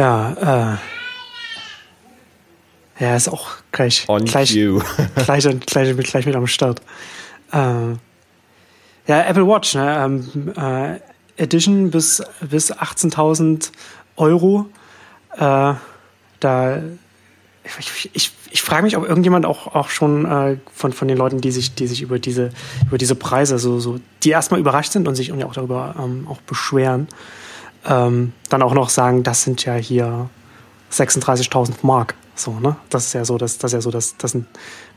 Ja, äh, ja, ist auch gleich, On gleich, gleich, gleich, mit, gleich mit am Start. Äh, ja, Apple Watch, ne? Ähm, äh, Edition bis, bis 18.000 Euro. Äh, da, ich, ich, ich frage mich, ob irgendjemand auch, auch schon äh, von, von den Leuten, die sich, die sich über diese, über diese Preise so, so, die erstmal überrascht sind und sich auch darüber ähm, auch beschweren, ähm, dann auch noch sagen, das sind ja hier 36.000 Mark. So, ne? Das ist ja so, das, das ist ja so, das, das,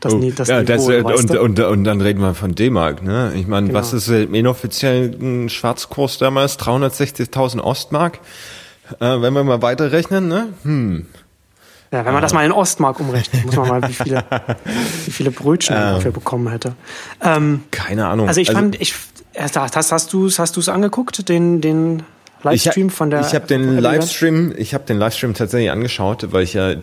das, Oh, das, ja, Niveau, das, und, und, und dann reden wir von D-Mark, ne? Ich meine, Genau. was ist im inoffiziellen Schwarzkurs damals? 360.000 Ostmark? Äh, wenn wir mal weiterrechnen, ne? Hm. Ja, wenn man das mal in Ostmark umrechnet, muss man mal, wie viele, wie viele Brötchen man dafür bekommen hätte. Ähm, Keine Ahnung. also ich fand, ich, erst hast, hast du es hast du's angeguckt, den, den Livestream ich, von der. Ich habe den? Livestream, ich habe den Livestream tatsächlich angeschaut, weil ich ja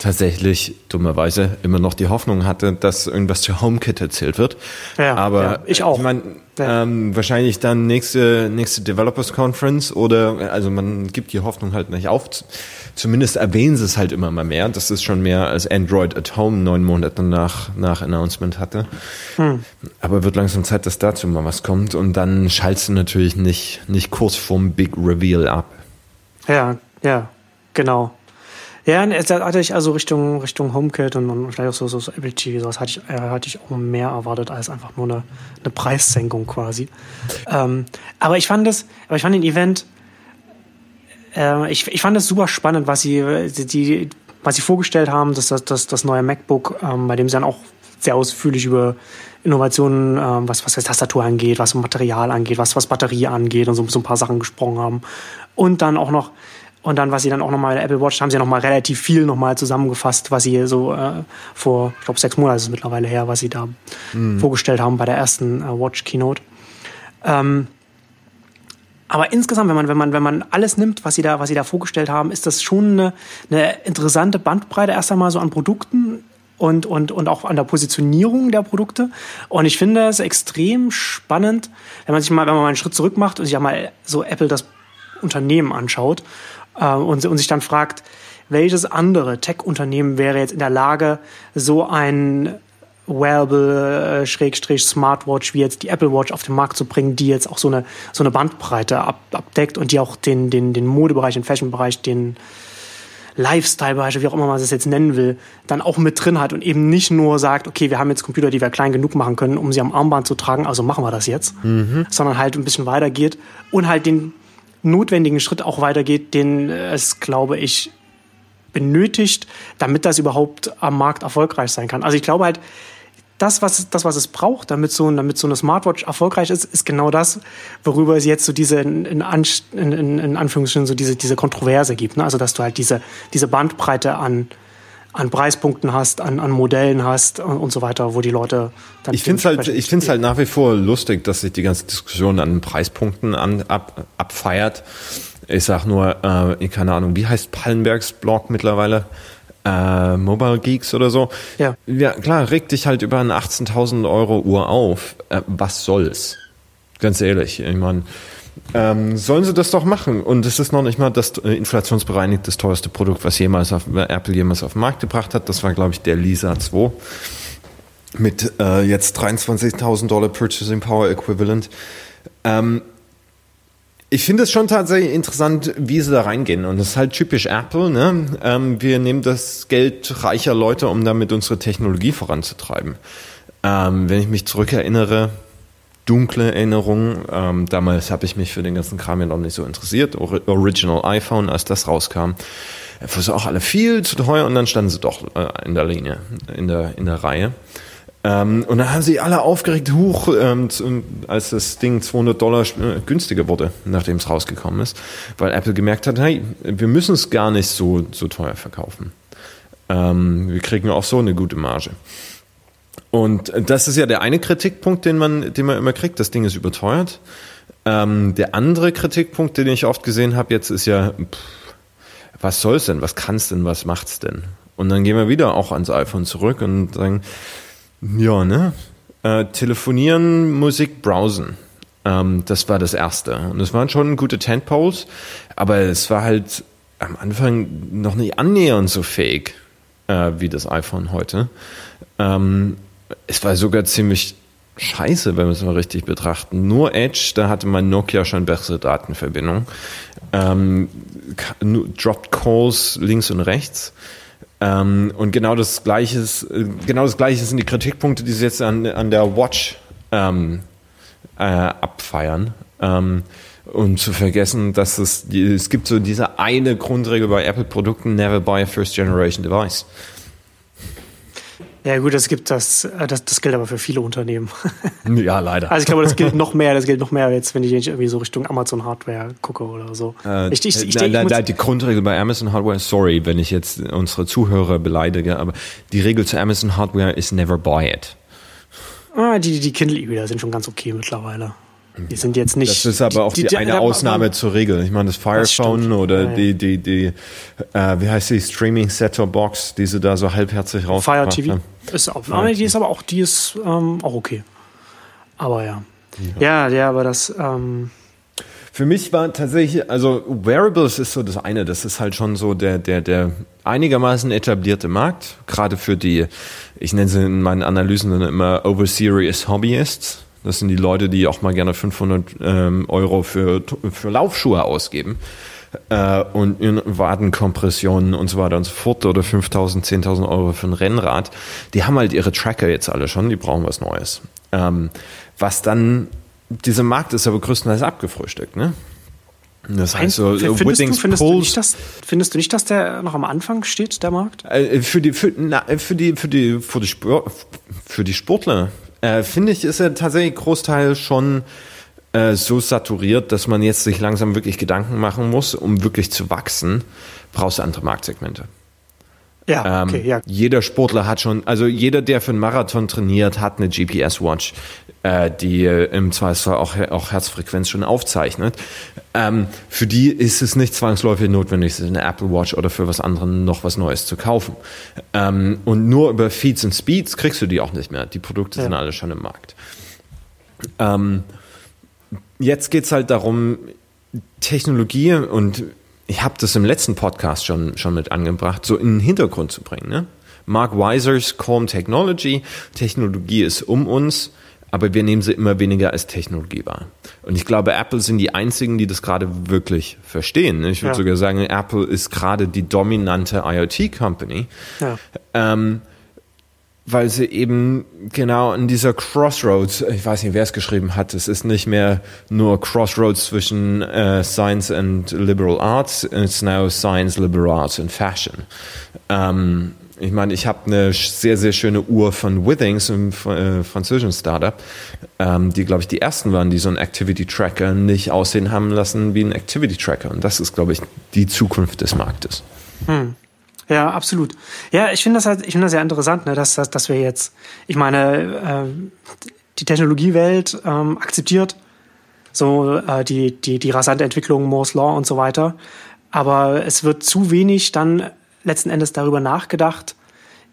tatsächlich dummerweise immer noch die Hoffnung hatte, dass irgendwas zu HomeKit erzählt wird. Ja, Aber ja, ich auch. Ich meine, Ja. ähm, wahrscheinlich dann nächste nächste Developers Conference oder also man gibt die Hoffnung halt nicht auf. Zumindest erwähnen sie es halt immer mal mehr. Das ist schon mehr als Android at Home neun Monate nach nach Announcement hatte. Hm. Aber wird langsam Zeit, dass dazu mal was kommt und dann schaltest du natürlich nicht nicht kurz vorm Big Reveal ab. Ja, ja, genau. Ja, da hatte ich also Richtung, Richtung HomeKit und, und vielleicht auch so, so, so Apple TV, sowas hatte ich, äh, hatte ich auch mehr erwartet als einfach nur eine, eine Preissenkung quasi. Ähm, aber ich fand das, aber ich fand den Event, äh, ich, ich fand es super spannend, was sie, die, was sie vorgestellt haben, dass das, das, das neue MacBook, ähm, bei dem sie dann auch sehr ausführlich über Innovationen, ähm, was, was Tastatur angeht, was Material angeht, was, was Batterie angeht und so, so ein paar Sachen gesprochen haben. Und dann auch noch, und dann, was sie dann auch nochmal, Apple Watch, haben sie nochmal relativ viel nochmal zusammengefasst, was sie so äh, vor, ich glaube, sechs Monate ist es mittlerweile her, was sie da vorgestellt haben bei der ersten äh, Watch Keynote. Ähm, aber insgesamt, wenn man, wenn man, wenn man alles nimmt, was sie da, was sie da vorgestellt haben, ist das schon eine, eine interessante Bandbreite erst einmal so an Produkten und, und, und auch an der Positionierung der Produkte. Und ich finde es extrem spannend, wenn man sich mal, wenn man mal einen Schritt zurück macht und sich ja mal so Apple das Unternehmen anschaut äh, und, und sich dann fragt, welches andere Tech-Unternehmen wäre jetzt in der Lage, so ein Wearable, äh, Schrägstrich, Smartwatch, wie jetzt die Apple Watch auf den Markt zu bringen, die jetzt auch so eine, so eine Bandbreite ab, abdeckt und die auch den, den, den Modebereich, den Fashion-Bereich, den Lifestyle-Bereich, wie auch immer man es jetzt nennen will, dann auch mit drin hat und eben nicht nur sagt, okay, wir haben jetzt Computer, die wir klein genug machen können, um sie am Armband zu tragen, also machen wir das jetzt, sondern halt ein bisschen weitergeht und halt den notwendigen Schritt auch weitergeht, den es, glaube ich, benötigt, damit das überhaupt am Markt erfolgreich sein kann. Also ich glaube halt, das, was, das, was es braucht, damit so, damit so eine Smartwatch erfolgreich ist, ist genau das, worüber es jetzt so diese, in, in, in Anführungsstrichen, so diese, diese Kontroverse gibt. Ne? Also, dass du halt diese, diese Bandbreite an, an Preispunkten hast, an, an Modellen hast und, so weiter, wo die Leute dann. Ich finde es halt, ich find's halt nach wie vor lustig, dass sich die ganze Diskussion an Preispunkten an, ab, abfeiert. Ich sag nur, äh, keine Ahnung, wie heißt Pallenbergs Blog mittlerweile? Äh, Mobile Geeks oder so. Ja. Ja, klar, reg dich halt über eine 18.000 Euro Uhr auf. Äh, was soll's? Ganz ehrlich, ich meine, ähm, sollen sie das doch machen. Und es ist noch nicht mal das äh, inflationsbereinigt das teuerste Produkt, was jemals auf, Apple jemals auf den Markt gebracht hat. Das war, glaube ich, der Lisa 2 mit äh, jetzt 23.000 Dollar Purchasing Power Equivalent. Ähm, ich finde es schon tatsächlich interessant, wie sie da reingehen. Und das ist halt typisch Apple. Ne? Ähm, wir nehmen das Geld reicher Leute, um damit unsere Technologie voranzutreiben. Ähm, wenn ich mich zurückerinnere, dunkle Erinnerungen. Ähm, damals habe ich mich für den ganzen Kram ja noch nicht so interessiert. Or Original iPhone, als das rauskam, war so auch alle viel zu teuer und dann standen sie doch äh, in der Linie, in der, in der Reihe. Ähm, und dann haben sie alle aufgeregt, hoch, ähm, als das Ding 200 Dollar äh, günstiger wurde, nachdem es rausgekommen ist, weil Apple gemerkt hat, hey, wir müssen es gar nicht so, so teuer verkaufen. Ähm, wir kriegen auch so eine gute Marge. Und das ist ja der eine Kritikpunkt, den man, den man immer kriegt. Das Ding ist überteuert. Ähm, der andere Kritikpunkt, den ich oft gesehen habe jetzt, ist ja, pff, was soll's denn? Was kann's denn? Was macht's denn? Und dann gehen wir wieder auch ans iPhone zurück und sagen, ja, ne? Äh, telefonieren, Musik, browsen. Ähm, das war das erste. Und es waren schon gute Tentpoles, aber es war halt am Anfang noch nicht annähernd so fähig äh, wie das iPhone heute. Ähm, es war sogar ziemlich scheiße, wenn wir es mal richtig betrachten. Nur Edge, da hatte mein Nokia schon bessere Datenverbindung. Ähm, dropped Calls links und rechts. Ähm, und genau das Gleiche äh, genau das Gleiche sind die Kritikpunkte, die sie jetzt an, an der Watch ähm, äh, abfeiern. Ähm, und zu vergessen, dass es, es gibt so diese eine Grundregel bei Apple-Produkten, never buy a first generation device. Ja gut, das gibt das, äh, das, das gilt aber für viele Unternehmen. Ja, leider. Also ich glaube, das gilt noch mehr, das gilt noch mehr jetzt, wenn ich irgendwie so Richtung Amazon Hardware gucke oder so. Äh, ich, ich, ich, nein, nein, nein, die Grundregel bei Amazon Hardware, sorry, wenn ich jetzt unsere Zuhörer beleidige, aber die Regel zu Amazon Hardware ist never buy it. Ah, die, die Kindle-E-Reader sind schon ganz okay mittlerweile. Die sind jetzt nicht. Das ist aber auch die, die, die eine Ausnahme aber, zur Regel. Ich meine, das Fire das oder ja. die, die, die, äh, wie heißt die Streaming Set-Top Box, die sie da so halbherzig raus. Fire TV ist auch, Fire die ist aber auch, die ist ähm, auch okay. Aber ja. ja. Ja, ja, aber das. Ähm, für mich war tatsächlich, also Wearables ist so das eine, das ist halt schon so der, der, der einigermaßen etablierte Markt, gerade für die, ich nenne sie in meinen Analysen dann immer Over-Serious Hobbyists das sind die Leute, die auch mal gerne 500 ähm, Euro für, für Laufschuhe ausgeben äh, und in Wadenkompressionen und so weiter und so fort oder 5.000, 10.000 Euro für ein Rennrad. Die haben halt ihre Tracker jetzt alle schon, die brauchen was Neues. Ähm, was dann, dieser Markt ist aber größtenteils abgefrühstückt, ne? Das heißt so, findest, du, findest, du nicht, dass, findest du nicht, dass der noch am Anfang steht, der Markt? Äh, für die, für, na, für die, für die, für die, Sport, für die Sportler äh, finde ich, ist er tatsächlich Großteil schon äh, so saturiert, dass man jetzt sich langsam wirklich Gedanken machen muss, um wirklich zu wachsen, brauchst du andere Marktsegmente. Ja, ähm, okay, ja. Jeder Sportler hat schon, also jeder, der für einen Marathon trainiert, hat eine GPS-Watch, äh, die äh, im Zweifelsfall auch, auch Herzfrequenz schon aufzeichnet. Ähm, für die ist es nicht zwangsläufig notwendig, eine Apple Watch oder für was anderes noch was Neues zu kaufen. Ähm, und nur über Feeds und Speeds kriegst du die auch nicht mehr. Die Produkte ja. sind alle schon im Markt. Ähm, jetzt geht's halt darum, Technologie und ich habe das im letzten Podcast schon, schon mit angebracht, so in den Hintergrund zu bringen. Ne? Mark Weisers Calm Technology, Technologie ist um uns, aber wir nehmen sie immer weniger als Technologie wahr. Und ich glaube, Apple sind die einzigen, die das gerade wirklich verstehen. Ne? Ich würde ja. sogar sagen, Apple ist gerade die dominante IoT-Company. Ja. Ähm, weil sie eben genau in dieser Crossroads, ich weiß nicht, wer es geschrieben hat, es ist nicht mehr nur Crossroads zwischen uh, Science and Liberal Arts, it's now Science, Liberal Arts and Fashion. Ähm, ich meine, ich habe eine sehr, sehr schöne Uhr von Withings, einem äh, französischen Startup, ähm, die, glaube ich, die ersten waren, die so einen Activity Tracker nicht aussehen haben lassen wie ein Activity Tracker. Und das ist, glaube ich, die Zukunft des Marktes. Hm. Ja, absolut. Ja, ich finde das halt, ich finde das sehr interessant, ne, dass, dass, dass wir jetzt, ich meine, äh, die Technologiewelt ähm, akzeptiert so äh, die, die, die rasante Entwicklung, Moore's Law und so weiter. Aber es wird zu wenig dann letzten Endes darüber nachgedacht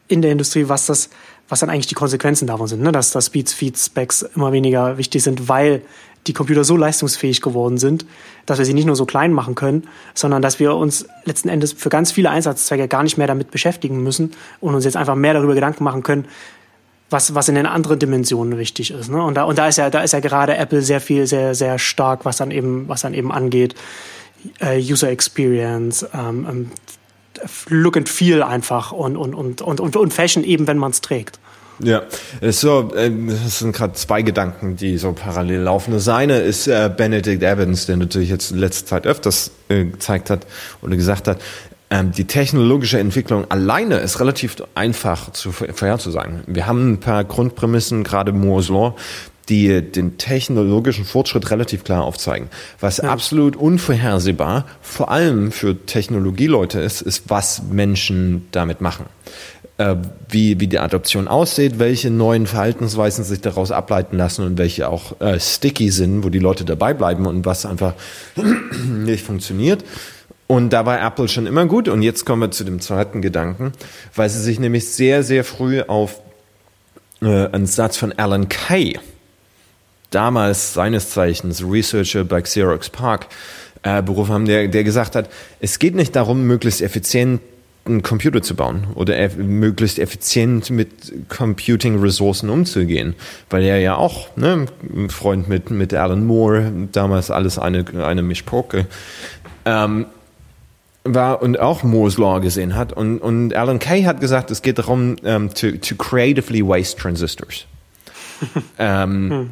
in der Industrie, was das, was dann eigentlich die Konsequenzen davon sind, ne? dass, dass Speeds, Feeds, Specs immer weniger wichtig sind, weil die Computer so leistungsfähig geworden sind, dass wir sie nicht nur so klein machen können, sondern dass wir uns letzten Endes für ganz viele Einsatzzwecke gar nicht mehr damit beschäftigen müssen und uns jetzt einfach mehr darüber Gedanken machen können, was, was in den anderen Dimensionen wichtig ist. Ne? Und da, und da ist ja, da ist ja gerade Apple sehr viel, sehr, sehr stark, was dann eben, was dann eben angeht. Äh, User Experience, ähm, ähm Look and Feel einfach und, und, und, und, und Fashion eben, wenn man es trägt. Ja, es so, ähm, es sind gerade zwei Gedanken, die so parallel laufen. Das eine ist äh, Benedict Evans, der natürlich jetzt in letzter Zeit öfters äh, gezeigt hat oder gesagt hat, ähm, die technologische Entwicklung alleine ist relativ einfach zu vorherzusagen. Wir haben ein paar Grundprämissen, gerade Moore's Law, die den technologischen Fortschritt relativ klar aufzeigen. Was ja. absolut unvorhersehbar, vor allem für Technologieleute ist, ist, was Menschen damit machen äh, wie, wie die Adoption aussieht, welche neuen Verhaltensweisen sich daraus ableiten lassen und welche auch äh, sticky sind, wo die Leute dabei bleiben und was einfach nicht funktioniert. Und da war Apple schon immer gut. Und jetzt kommen wir zu dem zweiten Gedanken, weil sie sich nämlich sehr, sehr früh auf äh, einen Satz von Alan Kay, damals seines Zeichens Researcher bei Xerox Park, äh, berufen haben, der, der gesagt hat, es geht nicht darum, möglichst effizient einen Computer zu bauen oder eff möglichst effizient mit Computing-Ressourcen umzugehen, weil er ja auch, ne, ein Freund mit, mit Alan Moore, damals alles eine, eine Mischpoke, ähm, war und auch Moore's Law gesehen hat. Und, und Alan Kay hat gesagt, es geht darum, um, ähm, to, to creatively waste transistors. ähm, hm.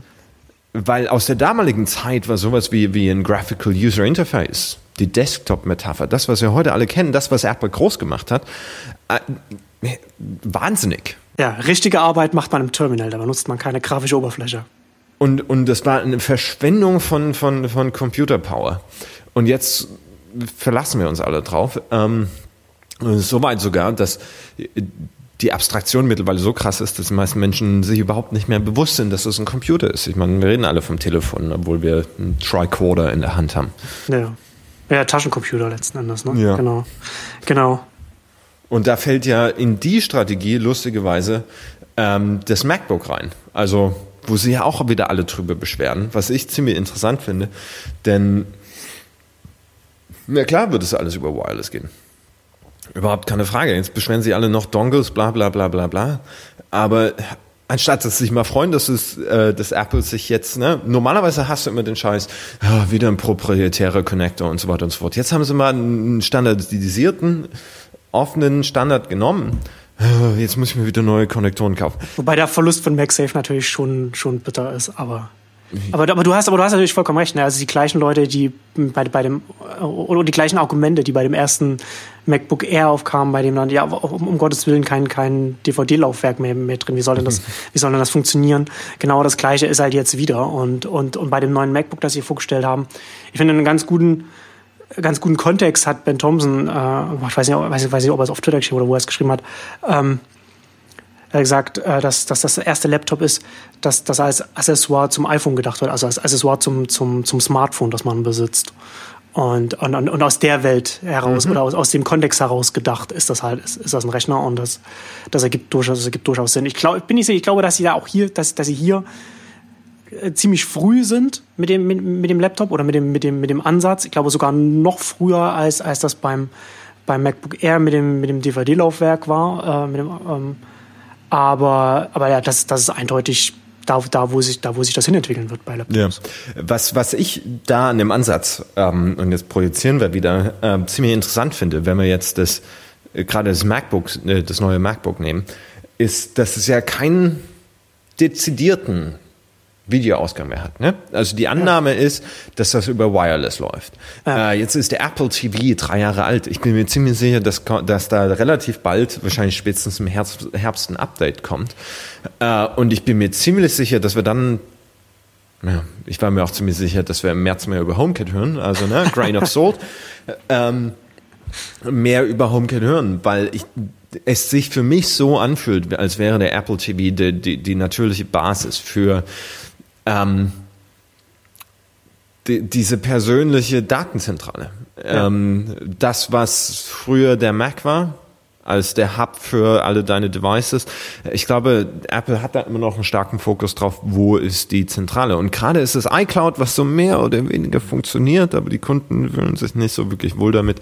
Weil aus der damaligen Zeit war sowas wie, wie ein Graphical User Interface, die Desktop-Metapher, das, was wir heute alle kennen, das, was Apple groß gemacht hat, äh, wahnsinnig. Ja, richtige Arbeit macht man im Terminal, da benutzt man keine grafische Oberfläche. Und, und das war eine Verschwendung von, von, von Computerpower. Und jetzt verlassen wir uns alle drauf. Ähm, Soweit sogar, dass die Abstraktion mittlerweile so krass ist, dass die meisten Menschen sich überhaupt nicht mehr bewusst sind, dass es ein Computer ist. Ich meine, wir reden alle vom Telefon, obwohl wir einen Tricorder in der Hand haben. Ja. Ja, Taschencomputer letzten Endes, ne? Ja. Genau. Genau. Und da fällt ja in die Strategie lustigerweise ähm, das MacBook rein. Also, wo sie ja auch wieder alle drüber beschweren, was ich ziemlich interessant finde, denn na klar wird es alles über Wireless gehen. Überhaupt keine Frage. Jetzt beschweren sie alle noch Dongles, bla bla bla bla bla. Aber anstatt dass sie sich mal freuen, dass es, äh, dass Apple sich jetzt, ne, normalerweise hast du immer den Scheiß, ja, wieder ein proprietärer Connector und so weiter und so fort. Jetzt haben sie mal einen standardisierten, offenen Standard genommen. Jetzt muss ich mir wieder neue Konnektoren kaufen. Wobei der Verlust von MagSafe natürlich schon, schon bitter ist, aber. Aber, aber, du hast, aber du hast natürlich vollkommen recht. Ne? Also die gleichen Leute, die bei, bei dem oder die gleichen Argumente, die bei dem ersten MacBook Air aufkamen, bei dem dann ja um, um Gottes willen kein kein DVD-Laufwerk mehr, mehr drin. Wie soll denn das wie soll denn das funktionieren? Genau das Gleiche ist halt jetzt wieder und und und bei dem neuen MacBook, das sie vorgestellt haben, ich finde einen ganz guten ganz guten Kontext hat Ben Thompson, äh, ich weiß nicht, weiß, weiß nicht, ob er es auf Twitter geschrieben oder wo er es geschrieben hat. Ähm, er hat gesagt, äh, dass, dass das erste Laptop ist, dass das als Accessoire zum iPhone gedacht wird, also als Accessoire zum, zum, zum Smartphone, das man besitzt. Und, und, und aus der Welt heraus mhm. oder aus, aus dem Kontext heraus gedacht ist das halt, ist, ist das ein Rechner und das, das ergibt durchaus, das ergibt durchaus Sinn. Ich glaube, bin nicht sicher, ich glaube, dass sie da auch hier, dass, dass sie hier äh, ziemlich früh sind mit dem, mit, mit dem Laptop oder mit dem, mit dem, mit dem Ansatz. Ich glaube sogar noch früher als, als das beim, beim MacBook Air mit dem, mit dem DVD-Laufwerk war, äh, mit dem, ähm, aber, aber ja, das, das ist eindeutig da, da, wo sich, da, wo sich das hinentwickeln wird bei Laptops. Ja. Was, was ich da an dem Ansatz, ähm, und jetzt projizieren wir wieder, äh, ziemlich interessant finde, wenn wir jetzt das, äh, gerade das MacBook, äh, das neue MacBook nehmen, ist, dass es ja keinen dezidierten Videoausgang mehr hat. Ne? Also die Annahme ja. ist, dass das über Wireless läuft. Ja. Äh, jetzt ist der Apple TV drei Jahre alt. Ich bin mir ziemlich sicher, dass, dass da relativ bald, wahrscheinlich spätestens im Herbst, Herbst ein Update kommt. Äh, und ich bin mir ziemlich sicher, dass wir dann ja, ich war mir auch ziemlich sicher, dass wir im März mehr über HomeKit hören, also ne, Grain of Salt, ähm, mehr über HomeKit hören, weil ich es sich für mich so anfühlt, als wäre der Apple TV die, die, die natürliche Basis für ähm, die, diese persönliche Datenzentrale. Ja. Ähm, das, was früher der Mac war, als der Hub für alle deine Devices. Ich glaube, Apple hat da immer noch einen starken Fokus drauf, wo ist die Zentrale. Und gerade ist es iCloud, was so mehr oder weniger funktioniert, aber die Kunden fühlen sich nicht so wirklich wohl damit.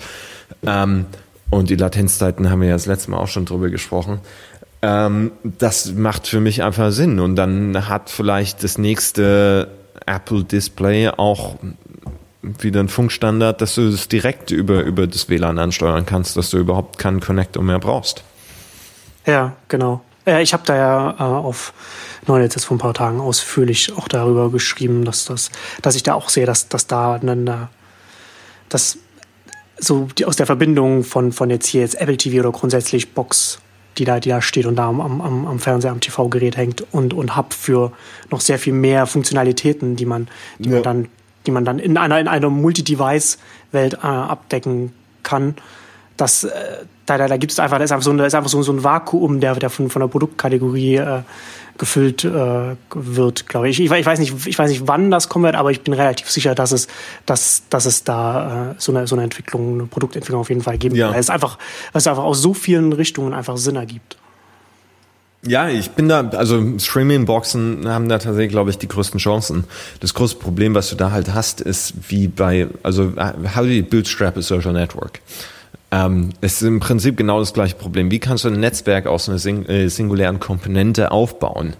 Ähm, und die Latenzzeiten haben wir ja das letzte Mal auch schon drüber gesprochen. Ähm, das macht für mich einfach Sinn. Und dann hat vielleicht das nächste Apple Display auch wieder ein Funkstandard, dass du es direkt über, über das WLAN ansteuern kannst, dass du überhaupt keinen Connector mehr brauchst. Ja, genau. Ja, ich habe da ja äh, auf Neunetz jetzt vor ein paar Tagen ausführlich auch darüber geschrieben, dass, das, dass ich da auch sehe, dass, dass da eine, dass so die, aus der Verbindung von, von jetzt hier jetzt Apple TV oder grundsätzlich Box die da, die da steht und da am, am, am Fernseher, am TV-Gerät hängt und, und Hub für noch sehr viel mehr Funktionalitäten, die man, die ja. man dann, die man dann in einer, in einer Multi-Device-Welt äh, abdecken kann. Das, äh, da, da, da gibt es einfach, da ist einfach so, da ist einfach so, so ein Vakuum, der, der von, von der Produktkategorie äh, gefüllt äh, wird, glaube ich. ich. Ich weiß nicht, ich weiß nicht, wann das kommen wird, aber ich bin relativ sicher, dass es, dass, dass es da äh, so eine so eine Entwicklung, eine Produktentwicklung auf jeden Fall geben ja. wird. Weil es einfach, weil es einfach aus so vielen Richtungen einfach Sinn ergibt. Ja, ich bin da, also Streaming-Boxen haben da tatsächlich, glaube ich, die größten Chancen. Das größte Problem, was du da halt hast, ist wie bei, also how do you bootstrap a social network? Ähm, es ist im Prinzip genau das gleiche Problem. Wie kannst du ein Netzwerk aus einer sing äh, singulären Komponente aufbauen?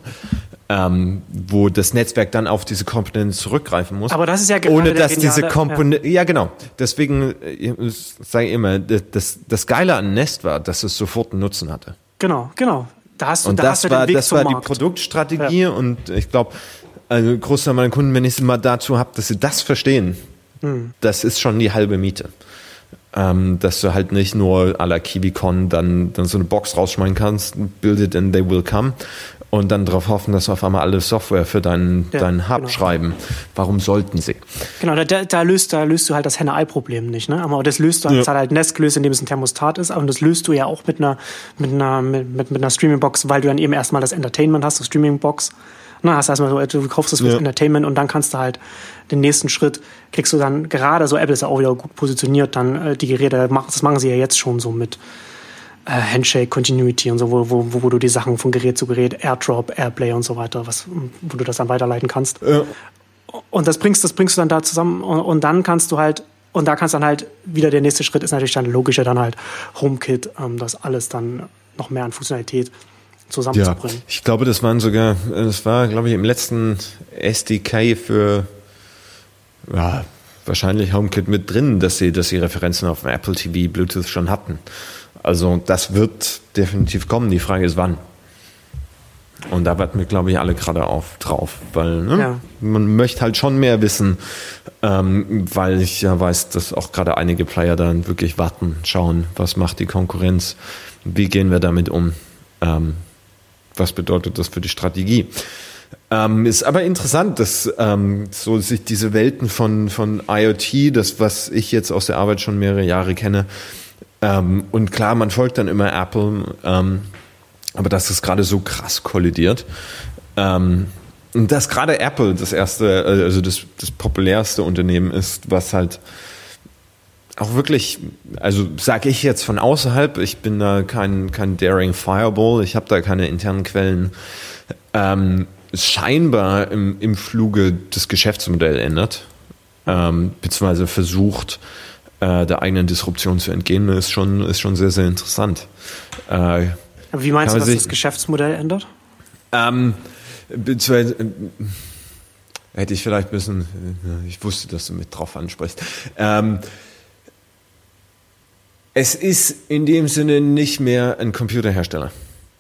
Ähm, wo das Netzwerk dann auf diese Komponente zurückgreifen muss. Aber das ist ja gerade ohne dass diese geniale- Komponente, ja. genau. Deswegen äh, sage ich immer, das, das Geile an Nest war, dass es sofort einen Nutzen hatte. Genau, genau. Da hast du, Und da das hast du war, den Weg das war die Markt. Produktstrategie und ich glaube, also ein Großteil meiner Kunden, wenn ich sie mal dazu habe, dass sie das verstehen, Hm. das ist schon die halbe Miete. Ähm, dass du halt nicht nur à la KiwiCon dann, dann so eine Box rausschmeißen kannst, build it and they will come und dann darauf hoffen, dass auf einmal alle Software für deinen, Ja, deinen Hub genau. schreiben. Warum sollten sie? Genau, da, da, da, löst, da löst du halt das Henne-Ei-Problem nicht. Ne? Aber das löst du, das hat halt Nest gelöst, indem es ein Thermostat ist. Und das löst du ja auch mit einer, mit einer, mit, mit, mit einer Streaming-Box, weil du dann eben erstmal das Entertainment hast, die Streaming-Box. Na, hast erstmal so, du kaufst das fürs Ja. Entertainment und dann kannst du halt den nächsten Schritt, kriegst du dann gerade so, Apple ist ja auch wieder gut positioniert, dann äh, die Geräte, das machen sie ja jetzt schon so mit äh, Handshake, Continuity und so, wo, wo, wo du die Sachen von Gerät zu Gerät, AirDrop, Airplay und so weiter, was, wo du das dann weiterleiten kannst. Und das bringst, das bringst du dann da zusammen und, und dann kannst du halt, und da kannst dann halt wieder der nächste Schritt ist natürlich dann logischer dann halt HomeKit, ähm, das alles dann noch mehr an Funktionalität Ja, zusammenzubringen. ich glaube, das waren sogar, das war, glaube ich, im letzten SDK für ja, wahrscheinlich HomeKit mit drin, dass sie, dass sie Referenzen auf dem Apple TV, Bluetooth schon hatten. Also das wird definitiv kommen. Die Frage ist wann. Und da warten wir, glaube ich, alle gerade auf drauf, weil ne, Ja. man möchte halt schon mehr wissen, ähm, weil ich ja weiß, dass auch gerade einige Player dann wirklich warten, schauen, was macht die Konkurrenz, wie gehen wir damit um, ähm, was bedeutet das für die Strategie. Ähm, ist aber interessant, dass ähm, so sich diese Welten von, von IoT, das was ich jetzt aus der Arbeit schon mehrere Jahre kenne, ähm, und klar, man folgt dann immer Apple, ähm, aber dass es gerade so krass kollidiert. Ähm, und dass gerade Apple das erste, äh, also das, das populärste Unternehmen ist, was halt auch wirklich, also sage ich jetzt von außerhalb, ich bin da kein, kein Daring Fireball, ich habe da keine internen Quellen, ähm, scheinbar im, im Fluge das Geschäftsmodell ändert, ähm, beziehungsweise versucht, äh, der eigenen Disruption zu entgehen, ist schon, ist schon sehr, sehr interessant. Äh, Aber wie meinst du, dass sich- das Geschäftsmodell ändert? ähm, beziehungsweise, äh, hätte ich vielleicht müssen, äh, ich wusste, dass du mit drauf ansprichst. Ähm, es ist in dem Sinne nicht mehr ein Computerhersteller.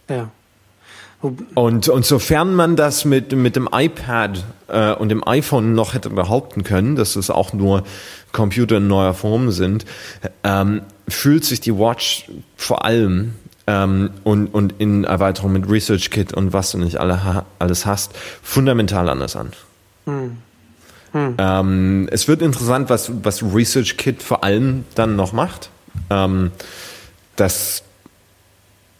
Ja. Und, und sofern man das mit, mit dem iPad äh, und dem iPhone noch hätte behaupten können, dass es auch nur Computer in neuer Form sind, ähm, fühlt sich die Watch vor allem ähm, und, und in Erweiterung mit ResearchKit und was du nicht alle, ha alles hast, fundamental anders an. Ähm, es wird interessant, was, was ResearchKit vor allem dann noch macht. Ähm, das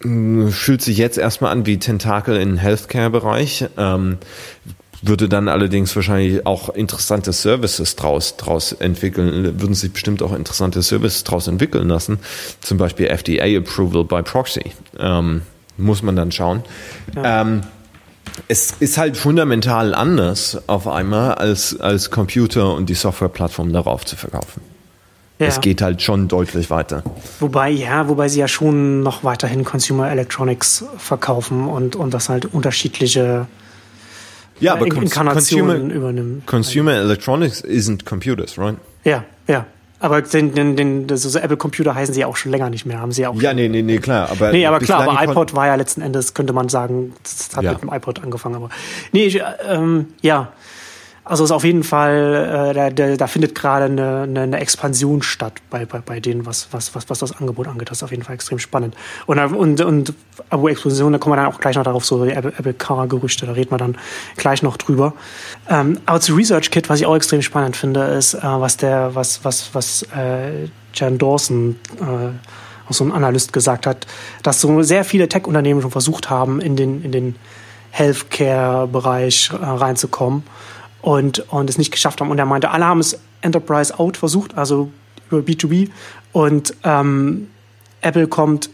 fühlt sich jetzt erstmal an wie Tentakel im Healthcare-Bereich. Ähm, würde dann allerdings wahrscheinlich auch interessante Services draus, draus entwickeln, würden sich bestimmt auch interessante Services draus entwickeln lassen. Zum Beispiel FDA-Approval by Proxy. Ähm, muss man dann schauen. Ähm, es ist halt fundamental anders auf einmal als, als Computer und die Softwareplattform darauf zu verkaufen. Ja. Es geht halt schon deutlich weiter. Wobei, ja, wobei sie ja schon noch weiterhin Consumer Electronics verkaufen und, und das halt unterschiedliche Ja, In- Cons- Inkarnationen Consumer, übernimmt. Consumer Electronics isn't computers, right? Ja, ja. Aber den, den, den, so Apple Computer heißen sie ja auch schon länger nicht mehr, haben sie ja auch. Ja, nee, nee, nee, klar. Aber Nee, aber klar, aber iPod war ja letzten Endes, könnte man sagen, das hat Ja. mit dem iPod angefangen. Aber nee, ich, ähm, ja. Also ist auf jeden Fall, äh, da, da, da findet gerade eine, eine, eine Expansion statt bei, bei, bei denen, was, was, was, was das Angebot angeht. Das ist auf jeden Fall extrem spannend. Und, und, und aber Explosion, da kommen wir dann auch gleich noch darauf, so die Apple, Apple Car-Gerüchte, da reden wir dann gleich noch drüber. Ähm, aber zu Research Kit, was ich auch extrem spannend finde, ist, äh, was der, was, was, was äh, Jan Dawson äh, auch so ein Analyst gesagt hat, dass so sehr viele Tech-Unternehmen schon versucht haben, in den, in den Healthcare-Bereich äh, reinzukommen und, und es nicht geschafft haben. Und er meinte, alle haben es Enterprise Out versucht, also über B2B. Und ähm, Apple kommt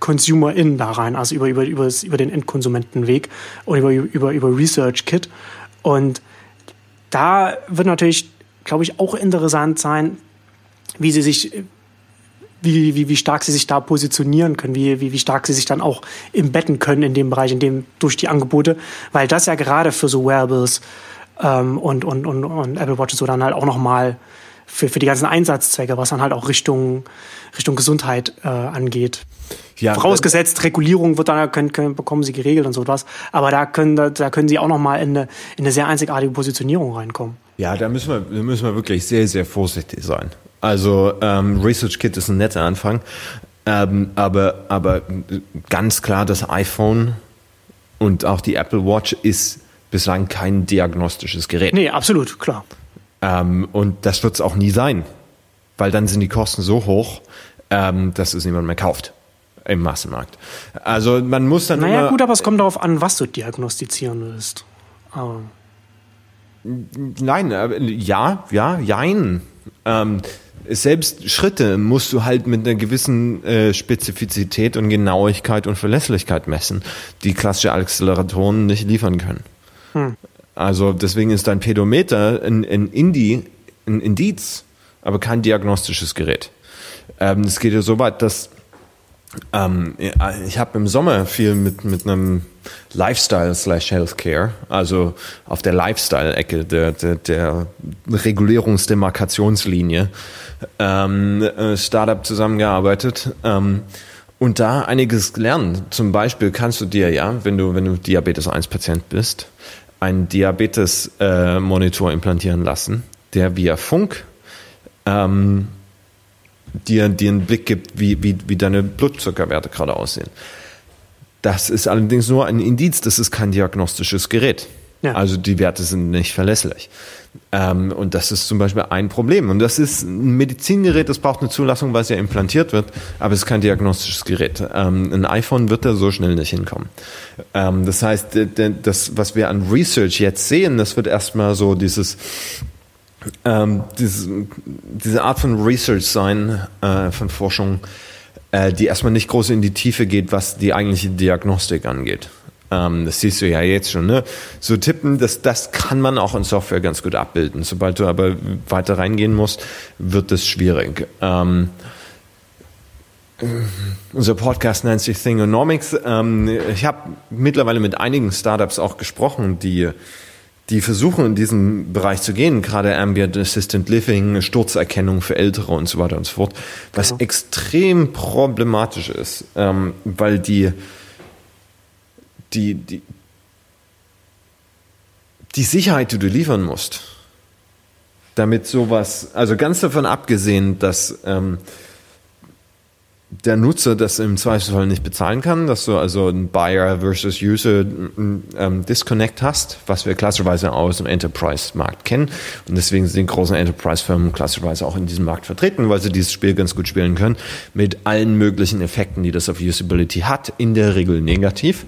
Consumer-In da rein, also über, über, über, über den Endkonsumentenweg und über, über, über Research Kit. Und da wird natürlich, glaube ich, auch interessant sein, wie sie sich, wie, wie, wie stark sie sich da positionieren können, wie, wie, wie stark sie sich dann auch embedden können in dem Bereich, in dem durch die Angebote, weil das ja gerade für so Wearables ähm, und, und, und, und Apple Watches so dann halt auch nochmal für, für die ganzen Einsatzzwecke, was dann halt auch Richtung, Richtung Gesundheit äh, angeht. Ja, Vorausgesetzt, Regulierung wird dann, können, können, bekommen sie geregelt und so was. Aber da können, da, da können sie auch nochmal in eine, in eine sehr einzigartige Positionierung reinkommen. Ja, da müssen wir, da müssen wir wirklich sehr, sehr vorsichtig sein. Also ähm, Research Kit ist ein netter Anfang, ähm, aber, aber ganz klar, das iPhone und auch die Apple Watch ist bislang kein diagnostisches Gerät. Nee, absolut, klar. Ähm, und das wird es auch nie sein, weil dann sind die Kosten so hoch, ähm, dass es niemand mehr kauft im Massenmarkt. Also man muss dann. Naja, gut, aber es kommt darauf an, was du diagnostizieren willst. Aber Nein, äh, ja, ja, jein. Ähm, selbst Schritte musst du halt mit einer gewissen äh, Spezifizität und Genauigkeit und Verlässlichkeit messen, die klassische Acceleratoren nicht liefern können. Hm. Also deswegen ist dein Pedometer ein, ein, Indi, ein Indiz, aber kein diagnostisches Gerät. Ähm, es geht ja so weit, dass ähm, ich habe im Sommer viel mit, mit einem Lifestyle slash Healthcare, also auf der Lifestyle-Ecke der, der, der Regulierungsdemarkationslinie ähm, äh, Startup zusammengearbeitet. Ähm, und da einiges gelernt. Zum Beispiel kannst du dir ja, wenn du, wenn du Diabetes 1 Patient bist, einen Diabetes-Monitor äh, implantieren lassen, der via Funk ähm, dir, dir einen Blick gibt, wie, wie, wie deine Blutzuckerwerte gerade aussehen. Das ist allerdings nur ein Indiz, das ist kein diagnostisches Gerät. Ja. Also die Werte sind nicht verlässlich. Ähm, und das ist zum Beispiel ein Problem. Und das ist ein Medizingerät, das braucht eine Zulassung, weil es ja implantiert wird, aber es ist kein diagnostisches Gerät. Ähm, ein iPhone wird da so schnell nicht hinkommen. Ähm, das heißt, das, was wir an Research jetzt sehen, das wird erstmal so dieses ähm, diese, diese Art von Research sein, äh, von Forschung, äh, die erstmal nicht groß in die Tiefe geht, was die eigentliche Diagnostik angeht. Ähm, das siehst du ja jetzt schon. Ne? So tippen, das, das kann man auch in Software ganz gut abbilden. Sobald du aber weiter reingehen musst, wird das schwierig. Ähm, unser Podcast nennt sich Thingonomics. Ähm, ich habe mittlerweile mit einigen Startups auch gesprochen, die die versuchen in diesem Bereich zu gehen, gerade Ambient Assistant Living, Sturzerkennung für Ältere und so weiter und so fort, was genau. extrem problematisch ist, ähm, weil die, die, die, die Sicherheit, die du liefern musst, damit sowas, also ganz davon abgesehen, dass ähm, der Nutzer das im Zweifelsfall nicht bezahlen kann, dass du also ein Buyer versus User ähm, Disconnect hast, was wir klassischerweise aus dem Enterprise-Markt kennen. Und deswegen sind die großen Enterprise-Firmen klassischerweise auch in diesem Markt vertreten, weil sie dieses Spiel ganz gut spielen können, mit allen möglichen Effekten, die das auf Usability hat, in der Regel negativ.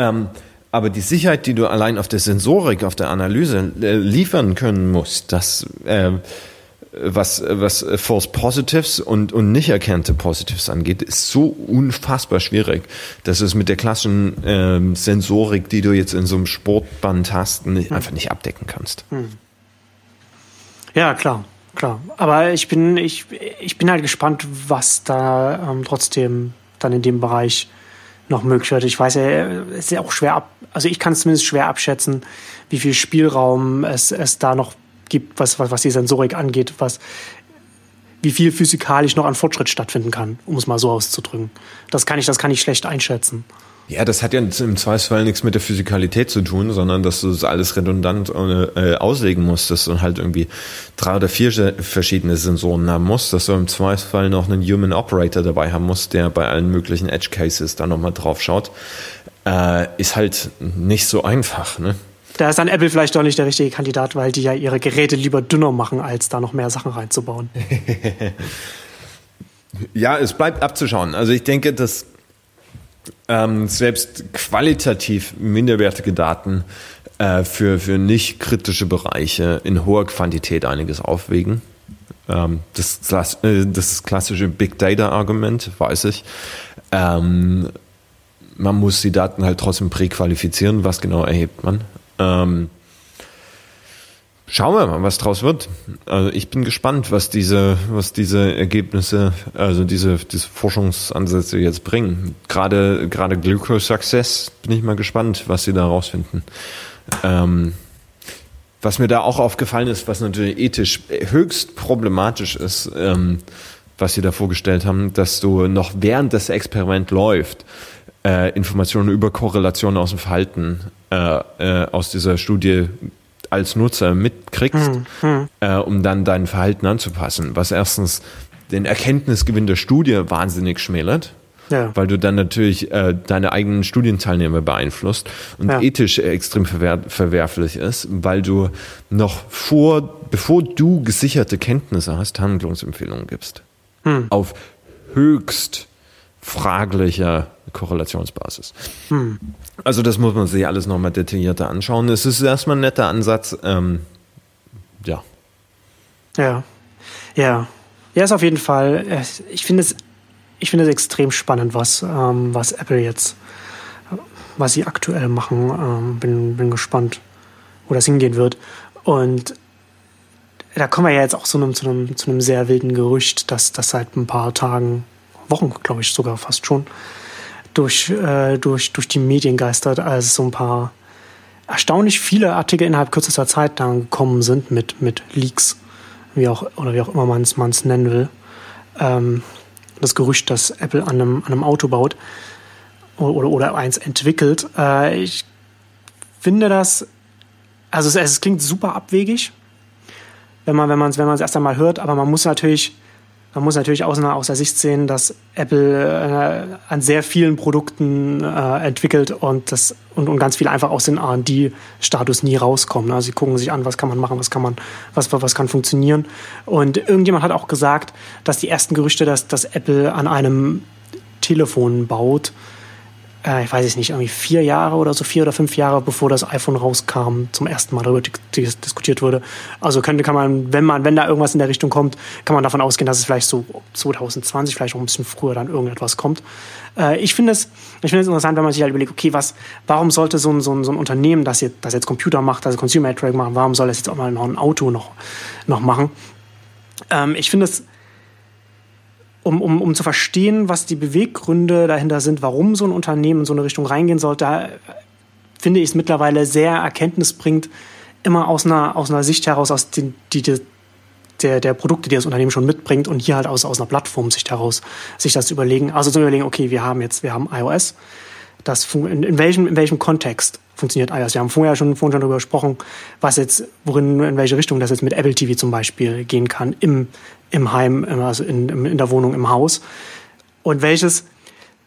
Ähm, aber die Sicherheit, die du allein auf der Sensorik, auf der Analyse äh, liefern können musst, das äh, was, was False Positives und, und nicht erkannte Positives angeht, ist so unfassbar schwierig, dass es mit der klassischen ähm, Sensorik, die du jetzt in so einem Sportband hast, nicht, hm. einfach nicht abdecken kannst. Hm. Ja, klar, klar. Aber ich bin, ich, ich bin halt gespannt, was da ähm, trotzdem dann in dem Bereich noch möglich wird. Ich weiß ja, es ist ja auch schwer ab, also ich kann es zumindest schwer abschätzen, wie viel Spielraum es, es da noch gibt, was, was, was die Sensorik angeht, was, wie viel physikalisch noch an Fortschritt stattfinden kann, um es mal so auszudrücken. Das kann ich, das kann ich schlecht einschätzen. Ja, das hat ja im Zweifelsfall nichts mit der Physikalität zu tun, sondern dass du das alles redundant äh, auslegen musst, dass du halt irgendwie drei oder vier verschiedene Sensoren haben musst, dass du im Zweifelsfall noch einen Human Operator dabei haben musst, der bei allen möglichen Edge Cases da nochmal drauf schaut, äh, ist halt nicht so einfach, ne? da ist dann Apple vielleicht doch nicht der richtige Kandidat, weil die ja ihre Geräte lieber dünner machen, als da noch mehr Sachen reinzubauen. ja, es bleibt abzuschauen. Also ich denke, dass ähm, selbst qualitativ minderwertige Daten äh, für, für nicht kritische Bereiche in hoher Quantität einiges aufwägen. Ähm, das, äh, das klassische Big Data Argument, weiß ich. Ähm, man muss die Daten halt trotzdem präqualifizieren. Was genau erhebt man? Ähm, Schauen wir mal, was draus wird. Also ich bin gespannt, was diese, was diese Ergebnisse, also diese, diese Forschungsansätze jetzt bringen. Gerade, gerade Glucose Success bin ich mal gespannt, was sie da rausfinden. Ähm, was mir da auch aufgefallen ist, was natürlich ethisch höchst problematisch ist, ähm, was sie da vorgestellt haben, dass du noch während das Experiment läuft, äh, Informationen über Korrelationen aus dem Verhalten äh, äh, aus dieser Studie als Nutzer mitkriegst, hm, hm. Äh, um dann dein Verhalten anzupassen. Was erstens den Erkenntnisgewinn der Studie wahnsinnig schmälert. Ja. Weil du dann natürlich äh, deine eigenen Studienteilnehmer beeinflusst und ja. ethisch extrem verwer verwerflich ist, weil du noch vor, bevor du gesicherte Kenntnisse hast, Handlungsempfehlungen gibst. Hm. Auf höchst fraglicher Korrelationsbasis. Hm. Also das muss man sich alles nochmal detaillierter anschauen. Es ist erstmal ein netter Ansatz. Ähm, ja. Ja. Ja. Ja, ist auf jeden Fall. Ich finde es, ich finde es extrem spannend, was, ähm, was Apple jetzt, was sie aktuell machen. Ähm, bin, bin gespannt, wo das hingehen wird. Und da kommen wir ja jetzt auch zu einem, zu einem, zu einem sehr wilden Gerücht, dass das seit ein paar Tagen, Wochen, glaube ich, sogar fast schon, durch, äh, durch, durch die Medien geistert, als so ein paar erstaunlich viele Artikel innerhalb kürzester Zeit dann gekommen sind mit, mit Leaks, wie auch, oder wie auch immer man es nennen will. Ähm, das Gerücht, dass Apple an einem, an einem Auto baut oder, oder eins entwickelt. Äh, ich finde das, also es, es klingt super abwegig, wenn man wenn es wenn erst einmal hört, aber man muss natürlich man muss natürlich aus, aus der Sicht sehen, dass Apple äh, an sehr vielen Produkten äh, entwickelt und, das, und, und ganz viel einfach aus dem R&D-Status nie rauskommen. Also sie gucken sich an, was kann man machen, was kann man, was, was kann funktionieren. Und irgendjemand hat auch gesagt, dass die ersten Gerüchte, dass, dass Apple an einem Telefon baut, äh, ich weiß es nicht, irgendwie vier Jahre oder so, vier oder fünf Jahre bevor das iPhone rauskam, zum ersten Mal darüber diskutiert wurde. Also könnte, kann man, wenn man, wenn da irgendwas in der Richtung kommt, kann man davon ausgehen, dass es vielleicht so 2020, vielleicht auch ein bisschen früher dann irgendetwas kommt. Äh, ich finde es, ich finde es interessant, wenn man sich halt überlegt, okay, was, warum sollte so ein, so ein, so ein Unternehmen, das jetzt, das jetzt Computer macht, das Consumer Electronics macht, warum soll es jetzt auch mal noch ein Auto noch, noch machen? Ähm, ich finde es, um, um, um zu verstehen, was die Beweggründe dahinter sind, warum so ein Unternehmen in so eine Richtung reingehen sollte, da finde ich es mittlerweile sehr erkenntnisbringend, immer aus einer, aus einer Sicht heraus, aus den, die, die, der, der Produkte, die das Unternehmen schon mitbringt und hier halt aus, aus einer Plattformsicht heraus sich das zu überlegen. Also zu überlegen, okay, wir haben jetzt, wir haben iOS, das in, in, welchem, in welchem Kontext funktioniert iOS? Wir haben vorher schon, vorhin schon darüber gesprochen, was jetzt, worin, in welche Richtung das jetzt mit Apple TV zum Beispiel gehen kann, im, im Heim, also in, in der Wohnung, im Haus. Und welches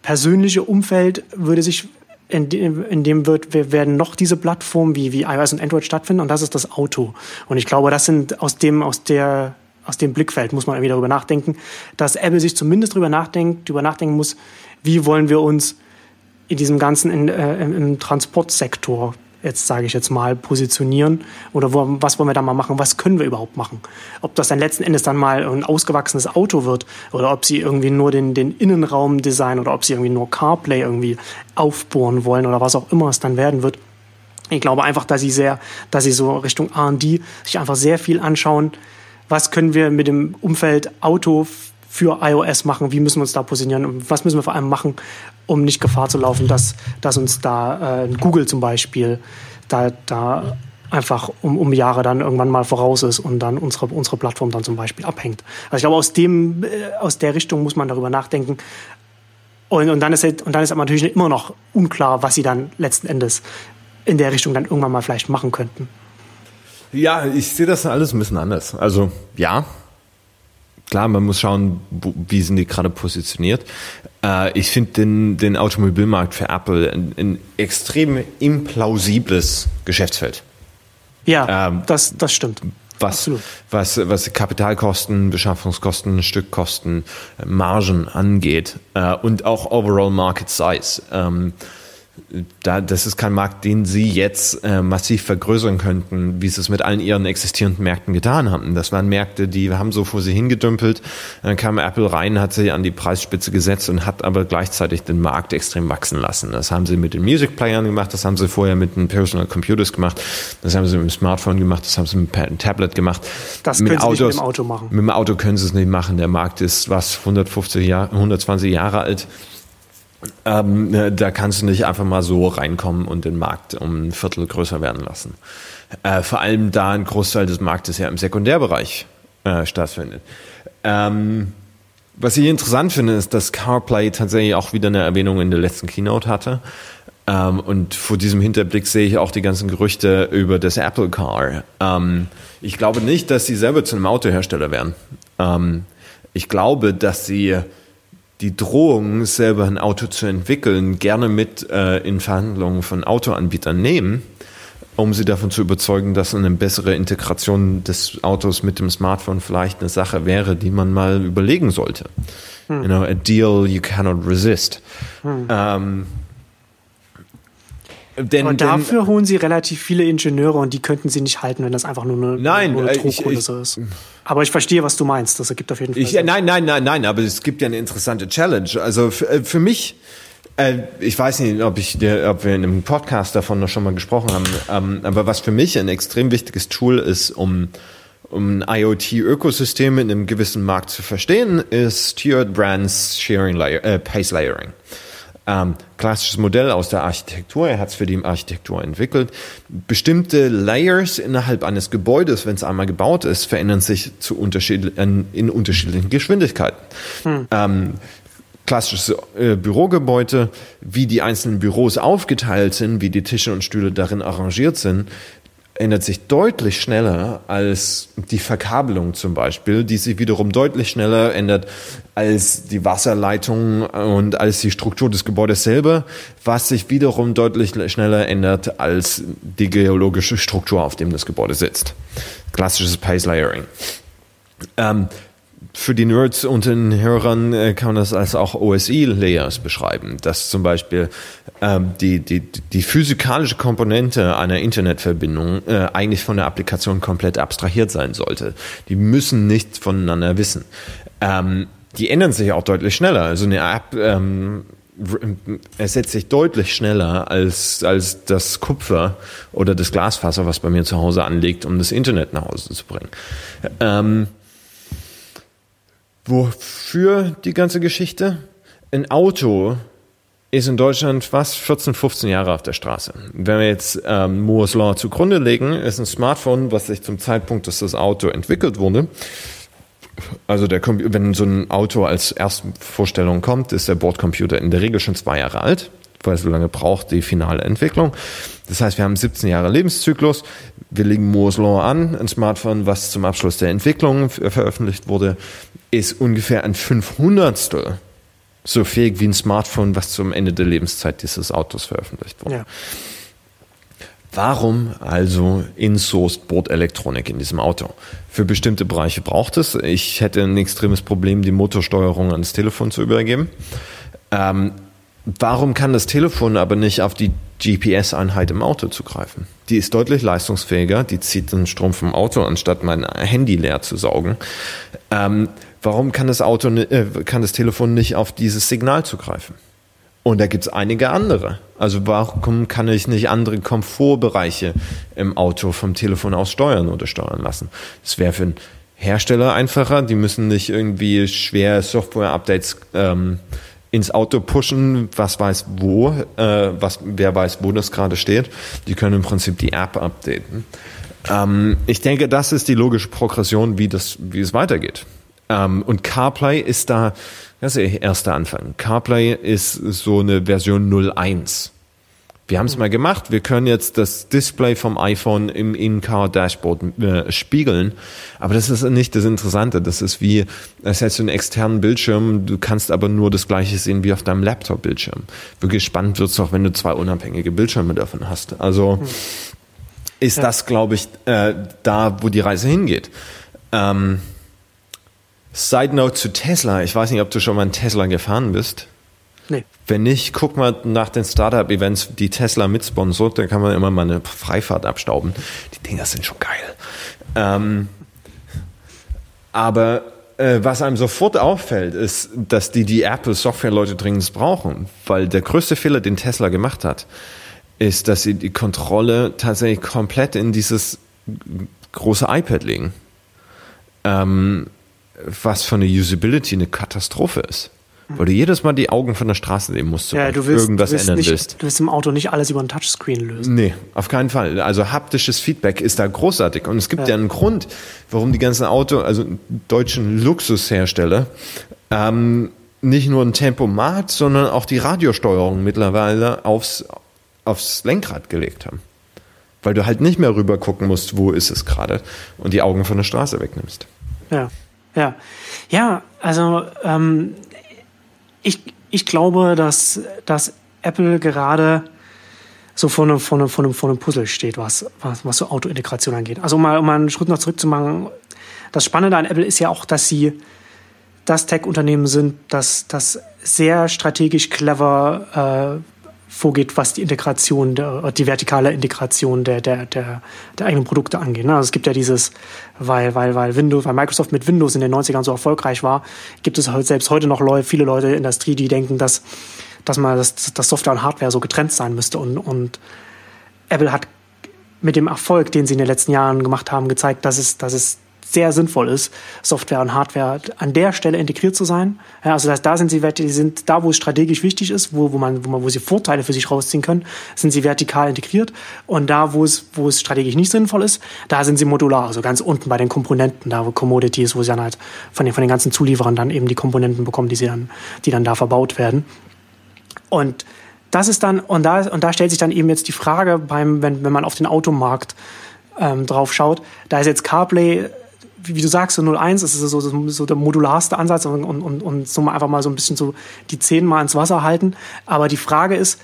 persönliche Umfeld würde sich in, in dem wird, werden noch diese Plattformen wie, wie iOS und Android stattfinden und das ist das Auto. Und ich glaube, das sind aus dem, aus der, aus dem Blickfeld muss man irgendwie darüber nachdenken, dass Apple sich zumindest darüber nachdenkt, darüber nachdenken muss, wie wollen wir uns in diesem ganzen in, äh, im Transportsektor jetzt sage ich jetzt mal, positionieren? Oder wo, was wollen wir da mal machen? Was können wir überhaupt machen? Ob das dann letzten Endes dann mal ein ausgewachsenes Auto wird oder ob sie irgendwie nur den, den Innenraum designen oder ob sie irgendwie nur CarPlay irgendwie aufbohren wollen oder was auch immer es dann werden wird. Ich glaube einfach, dass sie sehr, dass sie so Richtung R&D sich einfach sehr viel anschauen. Was können wir mit dem Umfeld Auto für iOS machen? Wie müssen wir uns da positionieren? Und was müssen wir vor allem machen, um nicht Gefahr zu laufen, dass, dass uns da äh, Google zum Beispiel da, da einfach um, um Jahre dann irgendwann mal voraus ist und dann unsere, unsere Plattform dann zum Beispiel abhängt. Also ich glaube, aus, dem, äh, aus der Richtung muss man darüber nachdenken. Und, und, dann ist, und dann ist aber natürlich immer noch unklar, was sie dann letzten Endes in der Richtung dann irgendwann mal vielleicht machen könnten. Ja, ich sehe das alles ein bisschen anders. Also ja, klar, man muss schauen, wie sind die gerade positioniert. Äh, ich finde den, den Automobilmarkt für Apple ein, ein extrem implausibles Geschäftsfeld. Ja, ähm, das, das stimmt. Was, was, was Kapitalkosten, Beschaffungskosten, Stückkosten, Margen angeht äh, und auch Overall Market Size. Ähm, da, das ist kein Markt, den sie jetzt äh, massiv vergrößern könnten, wie sie es mit allen ihren existierenden Märkten getan haben. Das waren Märkte, die haben so vor sie hingedümpelt. Dann kam Apple rein, hat sie an die Preisspitze gesetzt und hat aber gleichzeitig den Markt extrem wachsen lassen. Das haben sie mit den Music Playern gemacht, das haben sie vorher mit den Personal Computers gemacht, das haben sie mit dem Smartphone gemacht, das haben sie mit dem Tablet gemacht. Das mit können sie Autos, nicht mit dem Auto machen. Mit dem Auto können sie es nicht machen. Der Markt ist was 150 Jahre, 120 Jahre alt. Ähm, ne, da kannst du nicht einfach mal so reinkommen und den Markt um ein Viertel größer werden lassen. Äh, vor allem da ein Großteil des Marktes ja im Sekundärbereich äh, stattfindet. Ähm, was ich interessant finde, ist, dass CarPlay tatsächlich auch wieder eine Erwähnung in der letzten Keynote hatte. Ähm, und vor diesem Hinterblick sehe ich auch die ganzen Gerüchte über das Apple Car. Ähm, ich glaube nicht, dass sie selber zu einem Autohersteller werden. Ähm, ich glaube, dass sie die Drohung, selber ein Auto zu entwickeln, gerne mit äh, in Verhandlungen von Autoanbietern nehmen, um sie davon zu überzeugen, dass eine bessere Integration des Autos mit dem Smartphone vielleicht eine Sache wäre, die man mal überlegen sollte. Hm. You know, a deal you cannot resist. Hm. Ähm, denn, Aber dafür denn, holen sie relativ viele Ingenieure und die könnten sie nicht halten, wenn das einfach nur eine, nein, nur eine Trugkunde ist. Aber ich verstehe, was du meinst. Das ergibt auf jeden Fall. Ich, nein, nein, nein, nein, aber es gibt ja eine interessante Challenge. Also für, äh, für mich, äh, ich weiß nicht, ob, ich, ob wir in einem Podcast davon noch schon mal gesprochen haben, ähm, aber was für mich ein extrem wichtiges Tool ist, um um ein IoT-Ökosystem in einem gewissen Markt zu verstehen, ist Tiered Brands Sharing Layer, äh, Pace Layering ähm, klassisches Modell aus der Architektur. Er hat es für die Architektur entwickelt. Bestimmte Layers innerhalb eines Gebäudes, wenn es einmal gebaut ist, verändern sich zu unterschied in unterschiedlichen Geschwindigkeiten. Hm. Ähm, klassisches äh, Bürogebäude, wie die einzelnen Büros aufgeteilt sind, wie die Tische und Stühle darin arrangiert sind, ändert sich deutlich schneller als die Verkabelung zum Beispiel, die sich wiederum deutlich schneller ändert als die Wasserleitung und als die Struktur des Gebäudes selber, was sich wiederum deutlich schneller ändert als die geologische Struktur, auf dem das Gebäude sitzt. Klassisches Pace Layering. Ähm, für die Nerds unter den Hörern äh, kann man das als auch OSI-Layers beschreiben, dass zum Beispiel ähm, die, die, die physikalische Komponente einer Internetverbindung äh, eigentlich von der Applikation komplett abstrahiert sein sollte. Die müssen nichts voneinander wissen. Ähm, die ändern sich auch deutlich schneller. Also eine App ähm, ersetzt sich deutlich schneller als, als das Kupfer oder das Glasfaser, was bei mir zu Hause anlegt, um das Internet nach Hause zu bringen. Ähm, Wofür die ganze Geschichte? Ein Auto ist in Deutschland fast 14, 15 Jahre auf der Straße. Wenn wir jetzt ähm, Moore's Law zugrunde legen, ist ein Smartphone, was sich zum Zeitpunkt, dass das Auto entwickelt wurde, also der, wenn so ein Auto als Erstvorstellung kommt, ist der Bordcomputer in der Regel schon zwei Jahre alt, weil so lange braucht die finale Entwicklung. Das heißt, wir haben 17 Jahre Lebenszyklus. Wir legen Moore's Law an, ein Smartphone, was zum Abschluss der Entwicklung veröffentlicht wurde, ist ungefähr ein Fünfhundertstel so fähig wie ein Smartphone, was zum Ende der Lebenszeit dieses Autos veröffentlicht wurde. Ja. Warum also in-sourced Bordelektronik in diesem Auto? Für bestimmte Bereiche braucht es. Ich hätte ein extremes Problem, die Motorsteuerung ans Telefon zu übergeben. Ähm, warum kann das Telefon aber nicht auf die GPS-Einheit im Auto zugreifen? Die ist deutlich leistungsfähiger, die zieht den Strom vom Auto, anstatt mein Handy leer zu saugen. Ähm, warum kann das Auto, äh, kann das Telefon nicht auf dieses Signal zugreifen? Und da gibt es einige andere. Also warum kann ich nicht andere Komfortbereiche im Auto vom Telefon aus steuern oder steuern lassen? Das wäre für einen Hersteller einfacher. Die müssen nicht irgendwie schwer Software-Updates ähm, ins Auto pushen, was weiß wo, äh, was, wer weiß, wo das gerade steht. Die können im Prinzip die App updaten. Ähm, ich denke, das ist die logische Progression, wie, das, wie es weitergeht. Ähm, und CarPlay ist da, das ist der erste Anfang. CarPlay ist so eine Version 01. Wir haben es mal gemacht. Wir können jetzt das Display vom iPhone im In-Car-Dashboard äh, spiegeln. Aber das ist nicht das Interessante. Das ist wie, als hättest du einen externen Bildschirm. Du kannst aber nur das Gleiche sehen wie auf deinem Laptop-Bildschirm. Wirklich spannend wird es auch, wenn du zwei unabhängige Bildschirme davon hast. Also ist ja. das, glaube ich, äh, da, wo die Reise hingeht. Ähm, Side Note zu Tesla. Ich weiß nicht, ob du schon mal einen Tesla gefahren bist. Nee. Wenn nicht, guck mal nach den Startup-Events, die Tesla mitsponsort, da kann man immer mal eine Freifahrt abstauben. Die Dinger sind schon geil. Ähm, aber äh, was einem sofort auffällt, ist, dass die die Apple-Software-Leute dringend brauchen. Weil der größte Fehler, den Tesla gemacht hat, ist, dass sie die Kontrolle tatsächlich komplett in dieses große iPad legen. Ähm, was von der Usability eine Katastrophe ist. Weil du jedes Mal die Augen von der Straße nehmen musst, ja, du willst, irgendwas du willst ändern nicht, willst. Du willst im Auto nicht alles über ein Touchscreen lösen. Nee, auf keinen Fall. Also haptisches Feedback ist da großartig. Und es gibt ja, ja einen Grund, warum die ganzen Auto, also deutschen Luxushersteller, ähm, nicht nur ein Tempomat, sondern auch die Radiosteuerung mittlerweile aufs, aufs Lenkrad gelegt haben. Weil du halt nicht mehr rüber gucken musst, wo ist es gerade und die Augen von der Straße wegnimmst. Ja, ja. Ja, also ähm, ich, ich glaube, dass, dass Apple gerade so vor einem, vor einem, vor einem, vor einem Puzzle steht, was, was, was so Autointegration angeht. Also um mal, um mal einen Schritt noch zurückzumachen, das Spannende an Apple ist ja auch, dass sie das Tech-Unternehmen sind, das, das sehr strategisch clever äh, vorgeht, was die Integration, der, die vertikale Integration der, der, der, der eigenen Produkte angeht. Ne? Also es gibt ja dieses, weil, weil, weil Windows, weil Microsoft mit Windows in den 90ern so erfolgreich war, gibt es halt selbst heute noch Leute, viele Leute in der Industrie, die denken, dass, dass man, dass, dass Software und Hardware so getrennt sein müsste. Und, und Apple hat mit dem Erfolg, den sie in den letzten Jahren gemacht haben, gezeigt, dass es, dass es sehr sinnvoll ist, Software und Hardware an der Stelle integriert zu sein. Ja, also das, da sind sie die sind da, wo es strategisch wichtig ist, wo, wo man, wo man, wo sie Vorteile für sich rausziehen können, sind sie vertikal integriert. Und da, wo es, wo es strategisch nicht sinnvoll ist, da sind sie modular, also ganz unten bei den Komponenten, da wo Commodities, wo sie dann halt von den, von den ganzen Zulieferern dann eben die Komponenten bekommen, die sie dann, die dann da verbaut werden. Und das ist dann, und da, und da stellt sich dann eben jetzt die Frage beim, wenn, wenn man auf den Automarkt ähm, drauf schaut, da ist jetzt CarPlay wie du sagst, so 01 ist so, so, so der modularste Ansatz und, und, und so mal einfach mal so ein bisschen so die Zehen mal ins Wasser halten. Aber die Frage ist,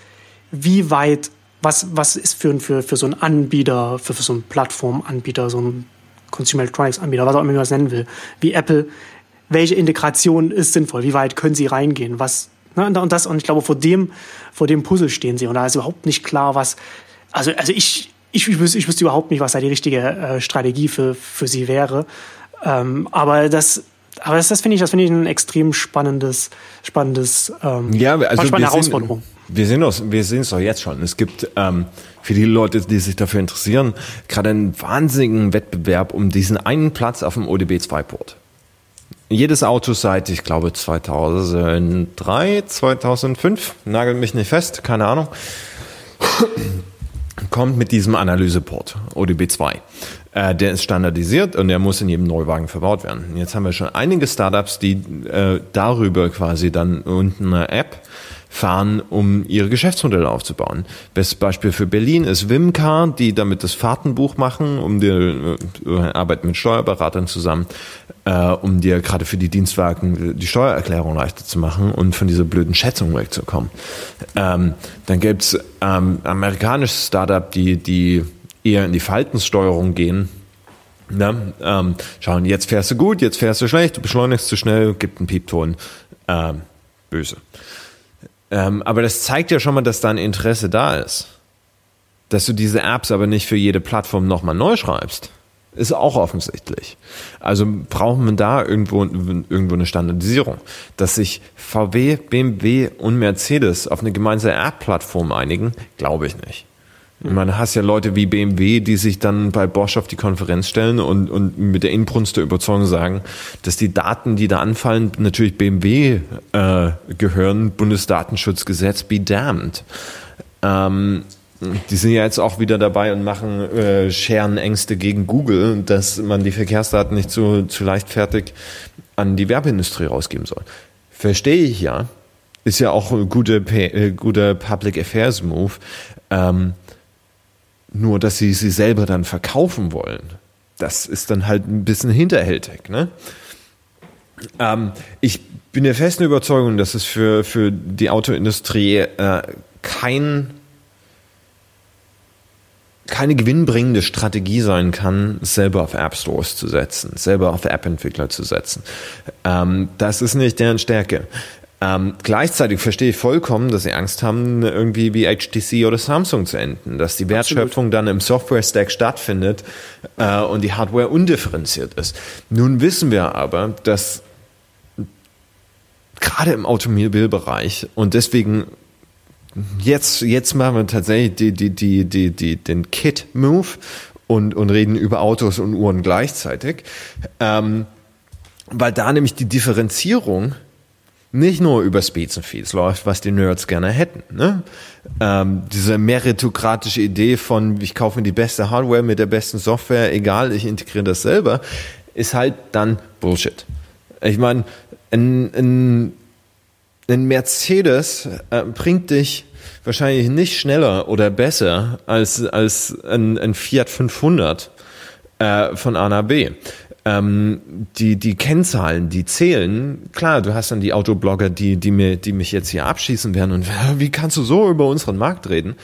wie weit, was, was ist für, für, für so einen Anbieter, für, für so einen Plattformanbieter, so ein Consumer Electronics Anbieter, was auch immer man das nennen will, wie Apple, welche Integration ist sinnvoll? Wie weit können sie reingehen? Was, ne, und das, und ich glaube, vor dem, vor dem Puzzle stehen sie. Und da ist überhaupt nicht klar, was, also, also ich, ich, ich, wüsste, ich wüsste überhaupt nicht, was da die richtige äh, Strategie für, für sie wäre. Ähm, aber das, aber das, das finde ich, das finde ich ein extrem spannendes, spannendes, ähm, ja, also spannende Herausforderung. Sehen, wir sehen es, wir sehen es doch jetzt schon. Es gibt ähm, für die Leute, die sich dafür interessieren, gerade einen wahnsinnigen Wettbewerb um diesen einen Platz auf dem ODB2-Port. Jedes Auto seit, ich glaube, 2003, 2005, nagelt mich nicht fest, keine Ahnung, kommt mit diesem Analyseport, ODB2. Äh, der ist standardisiert und der muss in jedem Neuwagen verbaut werden. Jetzt haben wir schon einige Startups, die äh, darüber quasi dann unten eine App fahren, um ihre Geschäftsmodelle aufzubauen. Bestes Beispiel für Berlin ist Wimcar, die damit das Fahrtenbuch machen, um die äh, arbeiten mit Steuerberatern zusammen, äh, um dir gerade für die Dienstwagen die Steuererklärung leichter zu machen und von dieser blöden Schätzung wegzukommen. Ähm, dann gibt's ähm, amerikanisches Startup, die die eher in die Verhaltenssteuerung gehen. Ne? Ähm, schauen, jetzt fährst du gut, jetzt fährst du schlecht, du beschleunigst zu schnell, gibt einen Piepton. Ähm, böse. Ähm, aber das zeigt ja schon mal, dass da ein Interesse da ist. Dass du diese Apps aber nicht für jede Plattform nochmal neu schreibst, ist auch offensichtlich. Also braucht man da irgendwo, irgendwo eine Standardisierung. Dass sich VW, BMW und Mercedes auf eine gemeinsame App-Plattform einigen, glaube ich nicht. Ich meine, hast ja Leute wie BMW, die sich dann bei Bosch auf die Konferenz stellen und, und mit der Inbrunst der Überzeugung sagen, dass die Daten, die da anfallen, natürlich BMW äh, gehören. Bundesdatenschutzgesetz, be damned. Ähm, die sind ja jetzt auch wieder dabei und machen äh, Scherenängste gegen Google, dass man die Verkehrsdaten nicht zu, zu leichtfertig an die Werbeindustrie rausgeben soll. Verstehe ich ja. Ist ja auch ein guter, äh, guter Public Affairs Move. Ähm, nur, dass sie sie selber dann verkaufen wollen, das ist dann halt ein bisschen hinterhältig. Ne? Ähm, ich bin der festen Überzeugung, dass es für, für die Autoindustrie äh, kein, keine gewinnbringende Strategie sein kann, selber auf App Stores zu setzen, selber auf App-Entwickler zu setzen. Ähm, das ist nicht deren Stärke. Ähm, gleichzeitig verstehe ich vollkommen, dass sie Angst haben, irgendwie wie HTC oder Samsung zu enden, dass die Wertschöpfung Absolut. dann im Software-Stack stattfindet äh, und die Hardware undifferenziert ist. Nun wissen wir aber, dass gerade im Automobilbereich und deswegen jetzt, jetzt machen wir tatsächlich die, die, die, die, die, den Kit-Move und, und reden über Autos und Uhren gleichzeitig, ähm, weil da nämlich die Differenzierung nicht nur über Speeds und Feeds läuft, was die Nerds gerne hätten. Ne? Ähm, diese meritokratische Idee von, ich kaufe mir die beste Hardware mit der besten Software, egal, ich integriere das selber, ist halt dann Bullshit. Ich meine, ein, ein, ein Mercedes äh, bringt dich wahrscheinlich nicht schneller oder besser als, als ein, ein Fiat 500 äh, von A nach B ähm, die, die Kennzahlen, die zählen, klar, du hast dann die Autoblogger, die, die, mir, die mich jetzt hier abschießen werden und wie kannst du so über unseren Markt reden?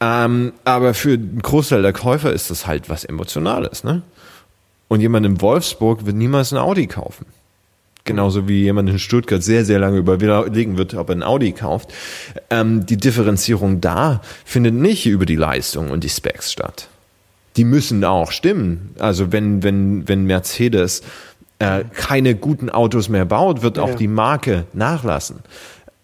Ähm, aber für einen Großteil der Käufer ist das halt was Emotionales, ne? Und jemand in Wolfsburg wird niemals ein Audi kaufen. Genauso wie jemand in Stuttgart sehr, sehr lange überlegen wird, ob er ein Audi kauft. Ähm, die Differenzierung da findet nicht über die Leistung und die Specs statt die müssen auch stimmen. Also wenn, wenn, wenn Mercedes äh, keine guten Autos mehr baut, wird ja. auch die Marke nachlassen.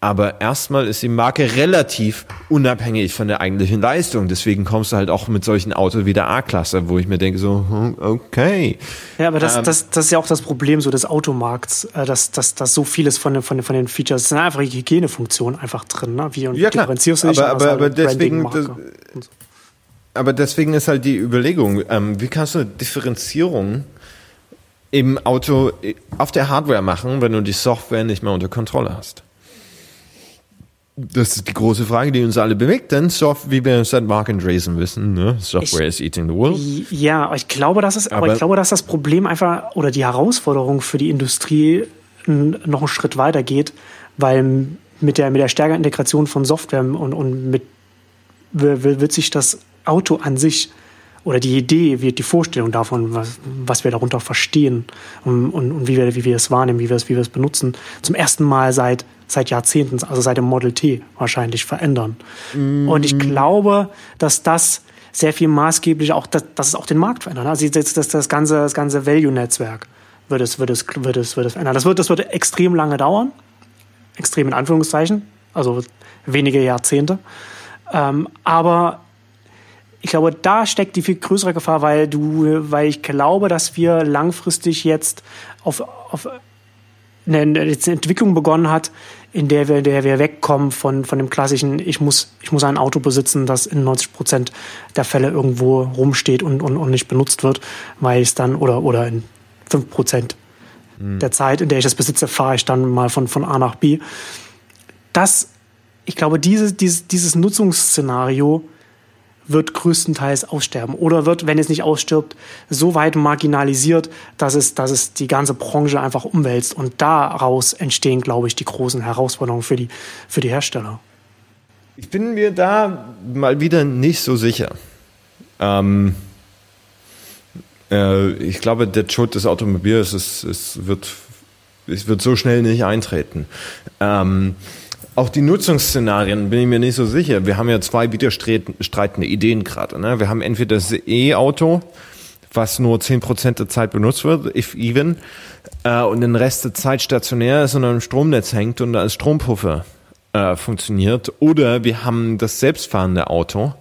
Aber erstmal ist die Marke relativ unabhängig von der eigentlichen Leistung. Deswegen kommst du halt auch mit solchen Autos wie der A-Klasse, wo ich mir denke, so, hm, okay. Ja, aber das, ähm, das, das ist ja auch das Problem so des Automarkts, äh, dass, dass, dass so vieles von den, von den, von den Features, es sind einfach Hygienefunktionen einfach drin, ne? Wie und ja, klar. differenzierst du dich aber, aber, aber deswegen, das, aber deswegen ist halt die Überlegung, ähm, wie kannst du eine Differenzierung im Auto äh, auf der Hardware machen, wenn du die Software nicht mehr unter Kontrolle hast? Das ist die große Frage, die uns alle bewegt, denn Soft wie wir seit Mark Andreessen wissen, ne? Software ich, is eating the world. Ja, ich glaube, das ist, aber, aber ich glaube, dass das Problem einfach oder die Herausforderung für die Industrie noch einen Schritt weiter geht, weil mit der, mit der stärkeren Integration von Software und, und mit wird sich das Auto an sich oder die Idee, wie die Vorstellung davon, was, was wir darunter verstehen und, und, und, wie, wir, wie wir es wahrnehmen, wie wir es, wie wir es benutzen, zum ersten Mal seit, seit Jahrzehnten, also seit dem Model T wahrscheinlich verändern. Mm. Und ich glaube, dass das sehr viel maßgeblich auch, dass, dass es auch den Markt verändert. Also das, das, das ganze, das ganze Value-Netzwerk wird es, wird es, wird es, wird es verändern. Das wird, das wird extrem lange dauern. Extrem in Anführungszeichen. Also wenige Jahrzehnte. Ähm, aber ich glaube, da steckt die viel größere Gefahr, weil du, weil ich glaube, dass wir langfristig jetzt auf, auf eine, eine Entwicklung begonnen hat, in der wir, in der wir wegkommen von, von dem klassischen, ich muss, ich muss ein Auto besitzen, das in 90 Prozent der Fälle irgendwo rumsteht und, und, und nicht benutzt wird, weil ich es dann, oder, oder in 5 Prozent mhm. der Zeit, in der ich das besitze, fahre ich dann mal von, von A nach B. Das, ich glaube, dieses, dieses, dieses Nutzungsszenario, wird größtenteils aussterben oder wird, wenn es nicht ausstirbt, so weit marginalisiert, dass es, dass es die ganze Branche einfach umwälzt. Und daraus entstehen, glaube ich, die großen Herausforderungen für die, für die Hersteller. Ich bin mir da mal wieder nicht so sicher. Ähm, äh, ich glaube, der Tod des Automobils ist, ist, wird, es wird so schnell nicht eintreten. Ähm, auch die Nutzungsszenarien bin ich mir nicht so sicher. Wir haben ja zwei widerstreitende Ideen gerade. Ne? Wir haben entweder das E-Auto, was nur 10% der Zeit benutzt wird, if even, äh, und den Rest der Zeit stationär ist und am Stromnetz hängt und als Strompuffer äh, funktioniert. Oder wir haben das selbstfahrende Auto,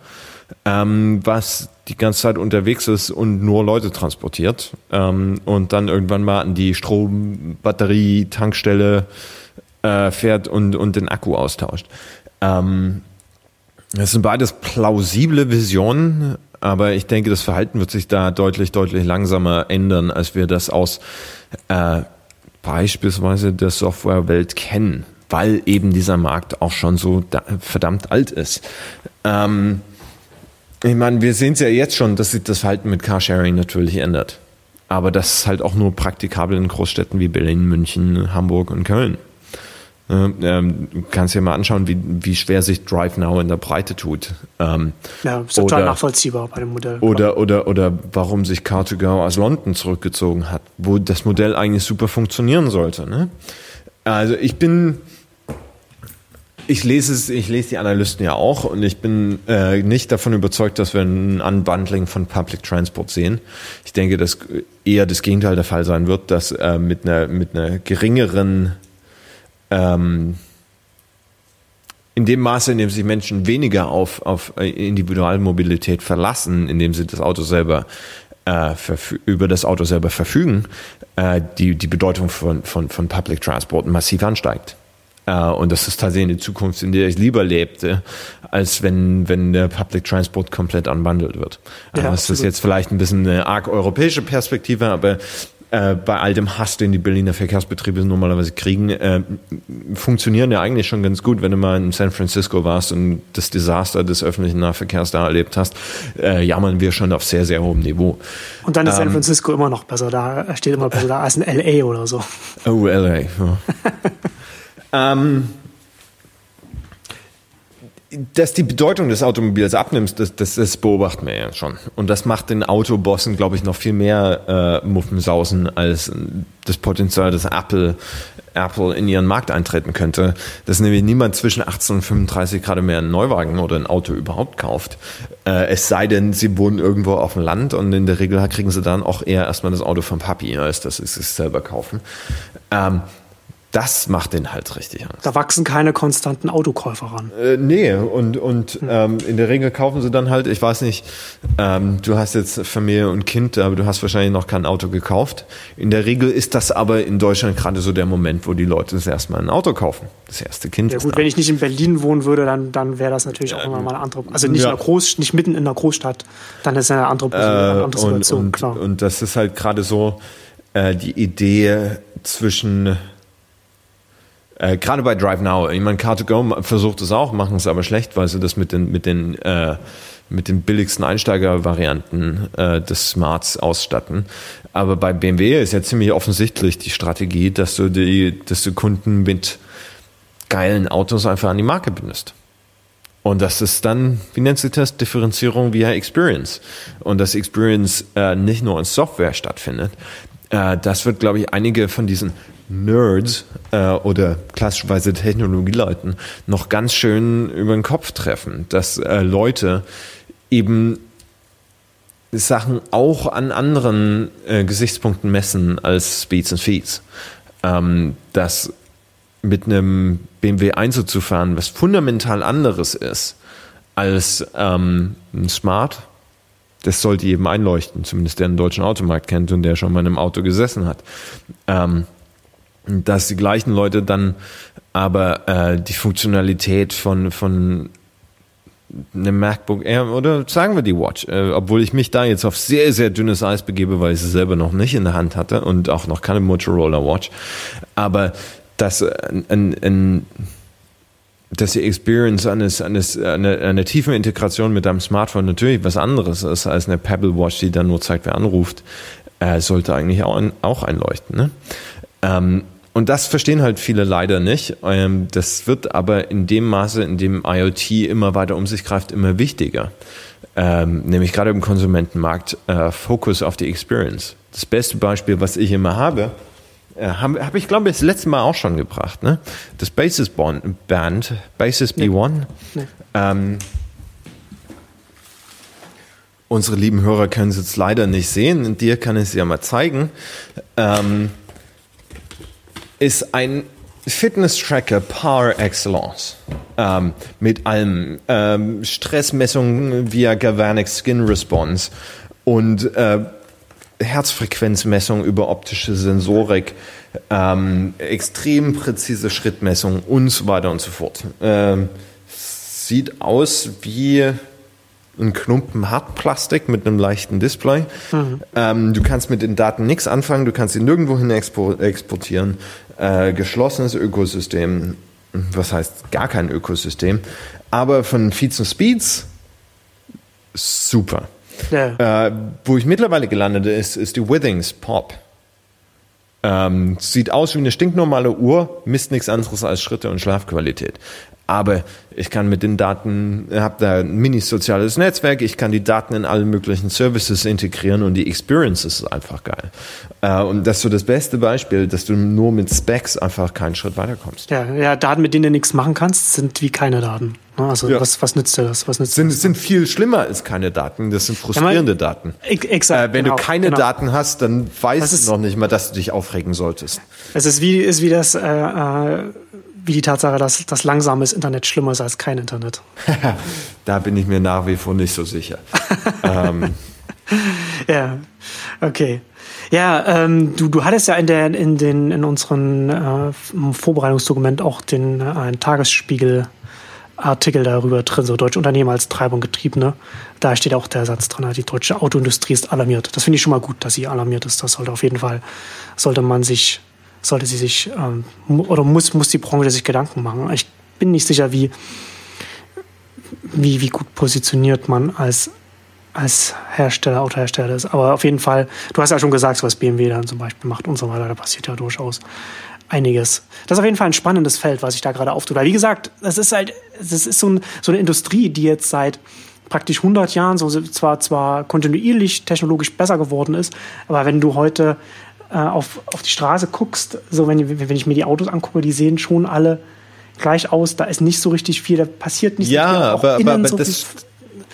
ähm, was die ganze Zeit unterwegs ist und nur Leute transportiert ähm, und dann irgendwann mal an die Strombatterie, Tankstelle, äh, fährt und, und den Akku austauscht. Ähm, das sind beides plausible Visionen, aber ich denke, das Verhalten wird sich da deutlich, deutlich langsamer ändern, als wir das aus äh, beispielsweise der Softwarewelt kennen, weil eben dieser Markt auch schon so verdammt alt ist. Ähm, ich meine, wir sehen es ja jetzt schon, dass sich das Verhalten mit Carsharing natürlich ändert. Aber das ist halt auch nur praktikabel in Großstädten wie Berlin, München, Hamburg und Köln. Ähm, du kannst dir mal anschauen, wie, wie schwer sich Drive Now in der Breite tut. Ähm, ja, ist total oder, nachvollziehbar bei dem Modell. Oder, oder, oder warum sich Car2Go aus London zurückgezogen hat, wo das Modell eigentlich super funktionieren sollte. Ne? Also ich bin, Ich lese es, ich lese die Analysten ja auch und ich bin äh, nicht davon überzeugt, dass wir ein Unbundling von Public Transport sehen. Ich denke, dass eher das Gegenteil der Fall sein wird, dass äh, mit einer mit einer geringeren ähm, in dem Maße, in dem sich Menschen weniger auf, auf Individualmobilität verlassen, indem sie das Auto selber äh, über das Auto selber verfügen, äh, die, die Bedeutung von, von, von Public Transport massiv ansteigt. Äh, und das ist tatsächlich eine Zukunft, in der ich lieber lebte, als wenn, wenn der Public Transport komplett unbundled wird. Ja, das absolut. ist jetzt vielleicht ein bisschen eine arg europäische Perspektive, aber äh, bei all dem Hass, den die Berliner Verkehrsbetriebe normalerweise kriegen, äh, funktionieren ja eigentlich schon ganz gut, wenn du mal in San Francisco warst und das Desaster des öffentlichen Nahverkehrs da erlebt hast, äh, jammern wir schon auf sehr, sehr hohem Niveau. Und dann ist ähm, San Francisco immer noch besser, da steht immer besser da als in LA oder so. Oh, LA. Ja. ähm, dass die Bedeutung des Automobils abnimmt, das, das, das beobachten wir ja schon. Und das macht den Autobossen, glaube ich, noch viel mehr äh, Muffensausen als das Potenzial, dass Apple, Apple in ihren Markt eintreten könnte. Dass nämlich niemand zwischen 18 und 35 gerade mehr einen Neuwagen oder ein Auto überhaupt kauft. Äh, es sei denn, sie wohnen irgendwo auf dem Land und in der Regel kriegen sie dann auch eher erstmal das Auto vom Papi, als dass sie es selber kaufen. Ähm, das macht den halt richtig Angst. Da wachsen keine konstanten Autokäufer ran. Äh, nee, und, und hm. ähm, in der Regel kaufen sie dann halt, ich weiß nicht, ähm, du hast jetzt Familie und Kind, aber du hast wahrscheinlich noch kein Auto gekauft. In der Regel ist das aber in Deutschland gerade so der Moment, wo die Leute das erstmal ein Auto kaufen. Das erste Kind. Ja gut, wenn ich nicht in Berlin wohnen würde, dann, dann wäre das natürlich auch immer mal eine andere, also nicht, ja. in der Groß, nicht mitten in der Großstadt, dann ist eine andere, äh, eine andere Situation, und, und, klar. Und das ist halt gerade so äh, die Idee zwischen äh, Gerade bei Drive Now, ich meine, Car2Go versucht es auch, machen es aber schlecht, weil sie das mit den, mit den, äh, mit den billigsten Einsteigervarianten äh, des Smarts ausstatten. Aber bei BMW ist ja ziemlich offensichtlich die Strategie, dass du die, dass du Kunden mit geilen Autos einfach an die Marke bindest. Und das ist dann, wie nennt sich das, Differenzierung via Experience. Und dass Experience äh, nicht nur in Software stattfindet. Äh, das wird, glaube ich, einige von diesen Nerds äh, oder klassischerweise Technologieleuten noch ganz schön über den Kopf treffen, dass äh, Leute eben Sachen auch an anderen äh, Gesichtspunkten messen als Speeds und Feeds. Ähm, dass mit einem BMW 1 zu fahren, was fundamental anderes ist als ähm, ein Smart, das sollte jedem einleuchten, zumindest der einen deutschen Automarkt kennt und der schon mal in einem Auto gesessen hat. Ähm, dass die gleichen Leute dann aber äh, die Funktionalität von, von einem MacBook Air oder sagen wir die Watch, äh, obwohl ich mich da jetzt auf sehr, sehr dünnes Eis begebe, weil ich sie selber noch nicht in der Hand hatte und auch noch keine Motorola Watch, aber dass ein, ein, ein dass die Experience eines, eines, eine, eine tiefe Integration mit deinem Smartphone natürlich was anderes ist als eine Pebble Watch, die dann nur zeigt, wer anruft, äh, sollte eigentlich auch, auch einleuchten. Ne? Ähm, und das verstehen halt viele leider nicht. Ähm, das wird aber in dem Maße, in dem IoT immer weiter um sich greift, immer wichtiger. Ähm, nämlich gerade im Konsumentenmarkt, äh, Fokus auf die Experience. Das beste Beispiel, was ich immer habe, äh, habe hab ich glaube ich das letzte Mal auch schon gebracht. Ne? Das Basis Band, Basis B1. Nee. Ähm, unsere lieben Hörer können es jetzt leider nicht sehen. Dir kann ich es ja mal zeigen. Ähm, ist ein Fitness-Tracker par excellence. Ähm, mit allem. Ähm, Stressmessungen via Galvanic Skin Response und äh, Herzfrequenzmessung über optische Sensorik, ähm, extrem präzise Schrittmessung und so weiter und so fort. Ähm, sieht aus wie ein Klumpen Hartplastik mit einem leichten Display. Mhm. Ähm, du kannst mit den Daten nichts anfangen, du kannst sie nirgendwo hin exportieren. Äh, geschlossenes Ökosystem, was heißt gar kein Ökosystem, aber von Feeds und Speeds super. Ja. Äh, wo ich mittlerweile gelandet ist, ist die Withings Pop. Ähm, sieht aus wie eine stinknormale Uhr, misst nichts anderes als Schritte und Schlafqualität. Aber ich kann mit den Daten, habe da ein mini-soziales Netzwerk, ich kann die Daten in alle möglichen Services integrieren und die Experience ist einfach geil. Äh, und das ist so das beste Beispiel, dass du nur mit Specs einfach keinen Schritt weiterkommst. Ja, ja Daten, mit denen du nichts machen kannst, sind wie keine Daten. Ne? Also ja. was, was nützt dir das? Was nützt sind, das? sind viel schlimmer als keine Daten. Das sind frustrierende ja, Daten. Exakt. Äh, wenn genau, du keine genau. Daten hast, dann weißt du noch nicht mal, dass du dich aufregen solltest. Es ist wie, ist wie das äh, äh wie die Tatsache, dass das langsames Internet schlimmer ist als kein Internet. da bin ich mir nach wie vor nicht so sicher. ähm. Ja, okay. Ja, ähm, du, du hattest ja in, der, in, den, in unserem äh, Vorbereitungsdokument auch den äh, Tagesspiegel Artikel darüber drin, so deutsche Unternehmen als Treibung getriebene. Da steht auch der Satz drin, die deutsche Autoindustrie ist alarmiert. Das finde ich schon mal gut, dass sie alarmiert ist. Das sollte auf jeden Fall, sollte man sich sollte sie sich ähm, oder muss, muss die Branche sich Gedanken machen. Ich bin nicht sicher, wie, wie, wie gut positioniert man als, als Hersteller, Autohersteller ist. Aber auf jeden Fall, du hast ja schon gesagt, was BMW dann zum Beispiel macht und so weiter, da passiert ja durchaus einiges. Das ist auf jeden Fall ein spannendes Feld, was sich da gerade auftut. Weil wie gesagt, das ist halt, das ist so, ein, so eine Industrie, die jetzt seit praktisch 100 Jahren so zwar zwar kontinuierlich technologisch besser geworden ist, aber wenn du heute äh, auf, auf die Straße guckst, so wenn, wenn ich mir die Autos angucke, die sehen schon alle gleich aus, da ist nicht so richtig viel, da passiert nicht ja, so viel. Aber, aber, aber so das,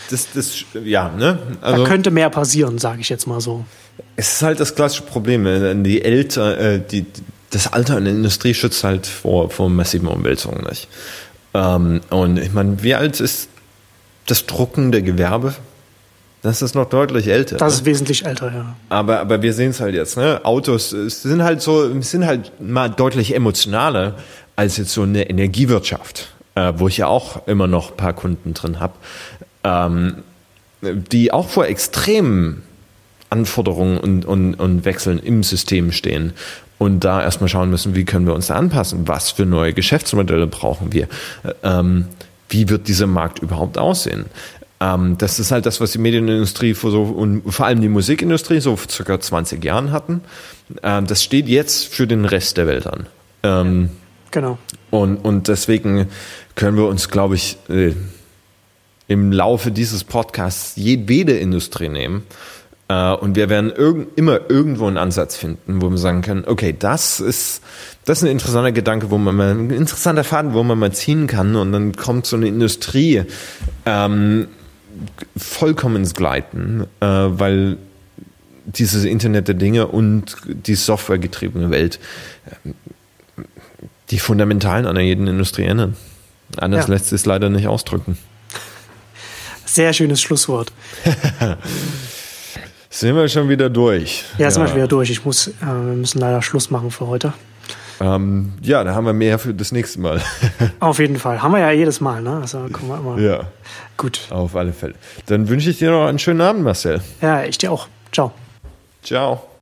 das, das, ja, ne? Also, da könnte mehr passieren, sage ich jetzt mal so. Es ist halt das klassische Problem. Die Älter, äh, die, das Alter in der Industrie schützt halt vor, vor massiven Umwälzungen nicht. Ähm, und ich meine, wie alt ist das druckende Gewerbe? Das ist noch deutlich älter. Das ne? ist wesentlich älter, ja. Aber, aber wir sehen es halt jetzt, ne? Autos sind halt so, sind halt mal deutlich emotionaler als jetzt so eine Energiewirtschaft, äh, wo ich ja auch immer noch ein paar Kunden drin habe, ähm, die auch vor extremen Anforderungen und, und, und Wechseln im System stehen und da erstmal schauen müssen, wie können wir uns da anpassen, was für neue Geschäftsmodelle brauchen wir, ähm, wie wird dieser Markt überhaupt aussehen. Ähm, das ist halt das, was die Medienindustrie vor so, und vor allem die Musikindustrie so vor circa 20 Jahren hatten. Ähm, das steht jetzt für den Rest der Welt an. Ähm, genau. Und, und deswegen können wir uns, glaube ich, äh, im Laufe dieses Podcasts jede Industrie nehmen. Äh, und wir werden irg immer irgendwo einen Ansatz finden, wo wir sagen können, okay, das ist, das ist ein interessanter Gedanke, wo man mal, ein interessanter Faden, wo man mal ziehen kann. Und dann kommt so eine Industrie, ähm, vollkommen ins Gleiten, äh, weil dieses Internet der Dinge und die softwaregetriebene Welt äh, die Fundamentalen einer jeden Industrie ändern. Anders ja. lässt sich es leider nicht ausdrücken. Sehr schönes Schlusswort. sind wir schon wieder durch. Ja, sind wir schon wieder durch. Ich muss, äh, wir müssen leider Schluss machen für heute. Ähm, ja, da haben wir mehr für das nächste Mal. Auf jeden Fall. Haben wir ja jedes Mal, ne? Also kommen wir immer. Ja. Gut. Auf alle Fälle. Dann wünsche ich dir noch einen schönen Abend, Marcel. Ja, ich dir auch. Ciao. Ciao.